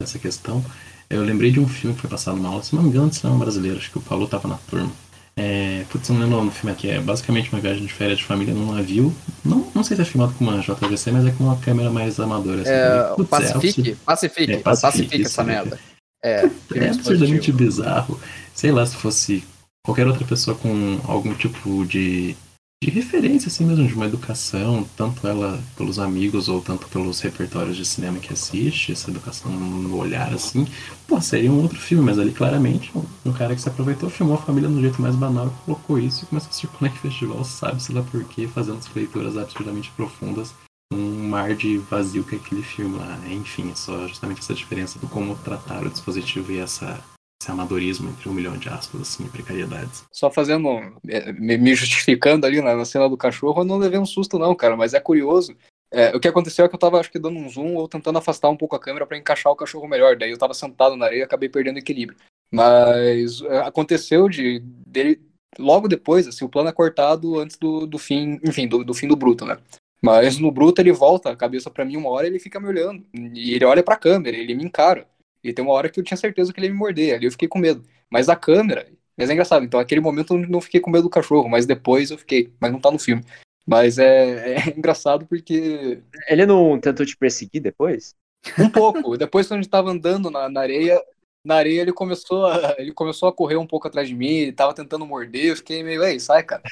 dessa questão, eu lembrei de um filme que foi passado numa aula, se não me engano, de cinema brasileiro, acho que o Paulo estava na turma. É, putz, não lembro o filme aqui, é basicamente uma viagem de férias de família num navio. Não, não sei se é filmado com uma JVC, mas é com uma câmera mais amadora. Assim, É, Putz, o Pacific, é, Pacific, É, Pacific, Pacific, essa merda. É, (laughs) É absurdamente bizarro. Sei lá, se fosse qualquer outra pessoa com algum tipo de, de referência, assim mesmo, de uma educação, tanto ela pelos amigos ou tanto pelos repertórios de cinema que assiste, essa educação no olhar, assim, pô, seria um outro filme, mas ali claramente um, cara que se aproveitou, filmou a família do jeito mais banal, colocou isso e começou a circular em (laughs) festival, sabe-se lá por quê, fazendo as leituras absurdamente profundas um mar de vazio que é aquele filme lá. Enfim, é só justamente essa diferença do como tratar o dispositivo e essa, esse amadorismo entre um milhão de aspas, assim, precariedades. Só fazendo, é, me justificando ali na, na cena do cachorro, eu não levei um susto não, cara, mas é curioso. É, o que aconteceu é que eu tava, acho que, dando um zoom ou tentando afastar um pouco a câmera pra encaixar o cachorro melhor. Daí eu tava sentado na areia e acabei perdendo equilíbrio. Mas é, aconteceu de dele logo depois, assim, o plano é cortado antes do, do fim, enfim, do, do fim do bruto, né? Mas no bruto ele volta a cabeça pra mim uma hora ele fica me olhando. E ele olha pra câmera, ele me encara. E tem uma hora que eu tinha certeza que ele ia me morder, ali eu fiquei com medo. Mas a câmera, mas é engraçado, então naquele momento eu não fiquei com medo do cachorro, mas depois eu fiquei, mas não tá no filme. Mas é, é (laughs) engraçado porque Ele não tentou te perseguir depois? um pouco, depois quando a gente tava andando na, na areia, na areia ele começou a, ele começou a correr um pouco atrás de mim, ele tava tentando morder, eu fiquei meio, ei, sai, cara.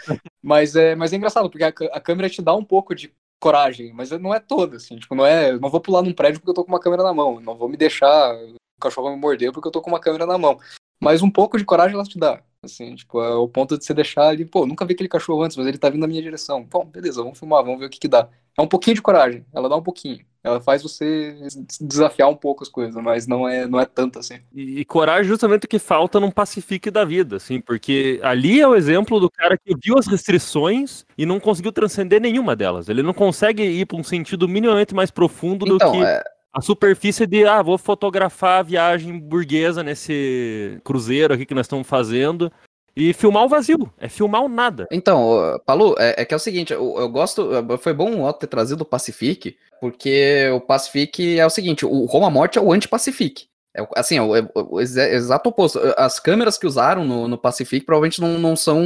Mas é, mas é engraçado, porque a, a câmera te dá um pouco de coragem, mas não é toda, assim, tipo, não é, não vou pular num prédio porque eu tô com uma câmera na mão, não vou me deixar o cachorro me morder porque eu tô com uma câmera na mão. Mas um pouco de coragem ela te dá, assim, tipo, é o ponto de você deixar ali, pô, nunca vi aquele cachorro antes, mas ele tá vindo na minha direção. Bom, beleza, vamos filmar, vamos ver o que que dá. É um pouquinho de coragem, ela dá um pouquinho. Ela faz você desafiar um pouco as coisas, mas não é, não é tanto assim. E, e coragem justamente o que falta num pacifique da vida, assim, porque ali é o exemplo do cara que viu as restrições e não conseguiu transcender nenhuma delas. Ele não consegue ir para um sentido minimamente mais profundo do Então, que é, a superfície de, ah, vou fotografar a viagem burguesa nesse cruzeiro aqui que nós estamos fazendo e filmar o vazio, é filmar o nada. Então, Palu, é, é que é o seguinte, eu, eu gosto, foi bom o Otto ter trazido o Pacific, porque o Pacific é o seguinte, o Roma Morte é o anti-Pacific. É, assim, é o, é o exa- exato oposto. As câmeras que usaram no, no Pacific provavelmente não, não, são,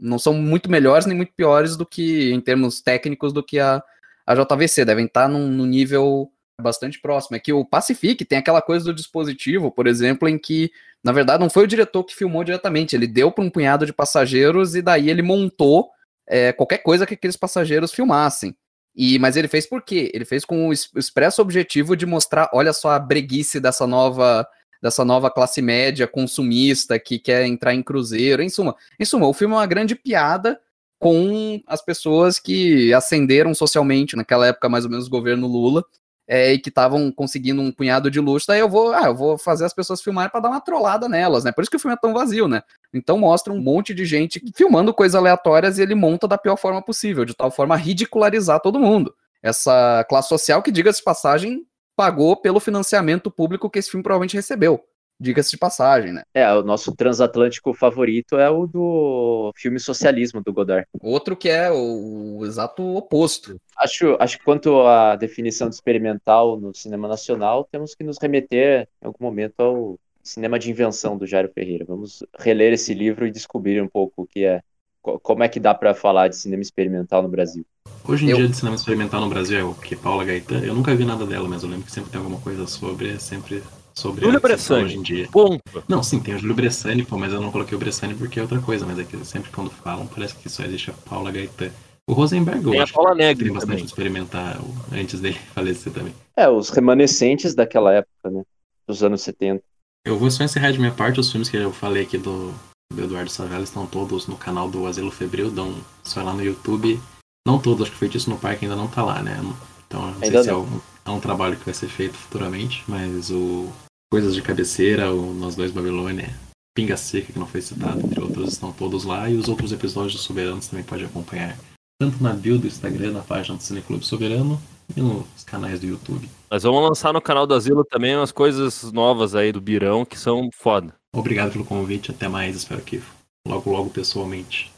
não são muito melhores nem muito piores do que, em termos técnicos, do que a, a JVC. Devem estar num, num nível bastante próximo. É que o Pacific tem aquela coisa do dispositivo, por exemplo, em que na verdade, não foi o diretor que filmou diretamente, ele deu para um punhado de passageiros e daí ele montou é, qualquer coisa que aqueles passageiros filmassem. E, mas ele fez por quê? Ele fez com o es- o expresso objetivo de mostrar, olha só a breguice dessa nova dessa nova classe média consumista que quer entrar em cruzeiro. Em suma, em suma, o filme é uma grande piada com as pessoas que ascenderam socialmente naquela época, mais ou menos, governo Lula, é, e que estavam conseguindo um punhado de luxo, daí eu vou, ah, eu vou fazer as pessoas filmarem para dar uma trollada nelas, né? Por isso que o filme é tão vazio, né? Então mostra um monte de gente filmando coisas aleatórias e ele monta da pior forma possível, de tal forma a ridicularizar todo mundo. Essa classe social que, diga-se passagem, pagou pelo financiamento público que esse filme provavelmente recebeu. Diga-se de passagem, né? É, o nosso transatlântico favorito é o do filme Socialismo, do Godard. Outro que é o, o exato oposto. Acho, acho que quanto à definição de experimental no cinema nacional, temos que nos remeter em algum momento ao cinema de invenção do Jairo Ferreira. Vamos reler esse livro e descobrir um pouco o que é, co- como é que dá para falar de cinema experimental no Brasil. Hoje em Eu- dia, de cinema experimental no Brasil é o que? Paula Gaetan? Eu nunca vi nada dela, mas eu lembro que sempre tem alguma coisa sobre, é sempre sobre Júlio Bressani. hoje em dia. Ponto. Não, sim, tem o Júlio Bressani, pô, mas eu não coloquei o Bressani porque é outra coisa, mas é que sempre quando falam parece que só existe a Paula Gaetan. O Rosenberg, eu Tem a Paula que Negri tem bastante também. experimental antes dele (laughs) falecer também. É, os remanescentes daquela época, né? Dos anos 70. Eu vou só encerrar de minha parte, os filmes que eu falei aqui do, do Eduardo Savela estão todos no canal do Asilo Febril, dão só lá no YouTube. Não todos, acho que Feitiço no Parque ainda não tá lá, né? Então, não sei Ainda se é não. um, é um trabalho que vai ser feito futuramente, mas o Coisas de Cabeceira, o Nós Dois Babilônia, Pinga Seca, que não foi citado, entre outros, estão todos lá. E os outros episódios do Soberanos também pode acompanhar. Tanto na bio do Instagram, na página do Cineclube Soberano e nos canais do YouTube. Nós vamos lançar no canal do Asilo também umas coisas novas aí do Birão que são foda. Obrigado pelo convite, até mais, espero que logo logo pessoalmente.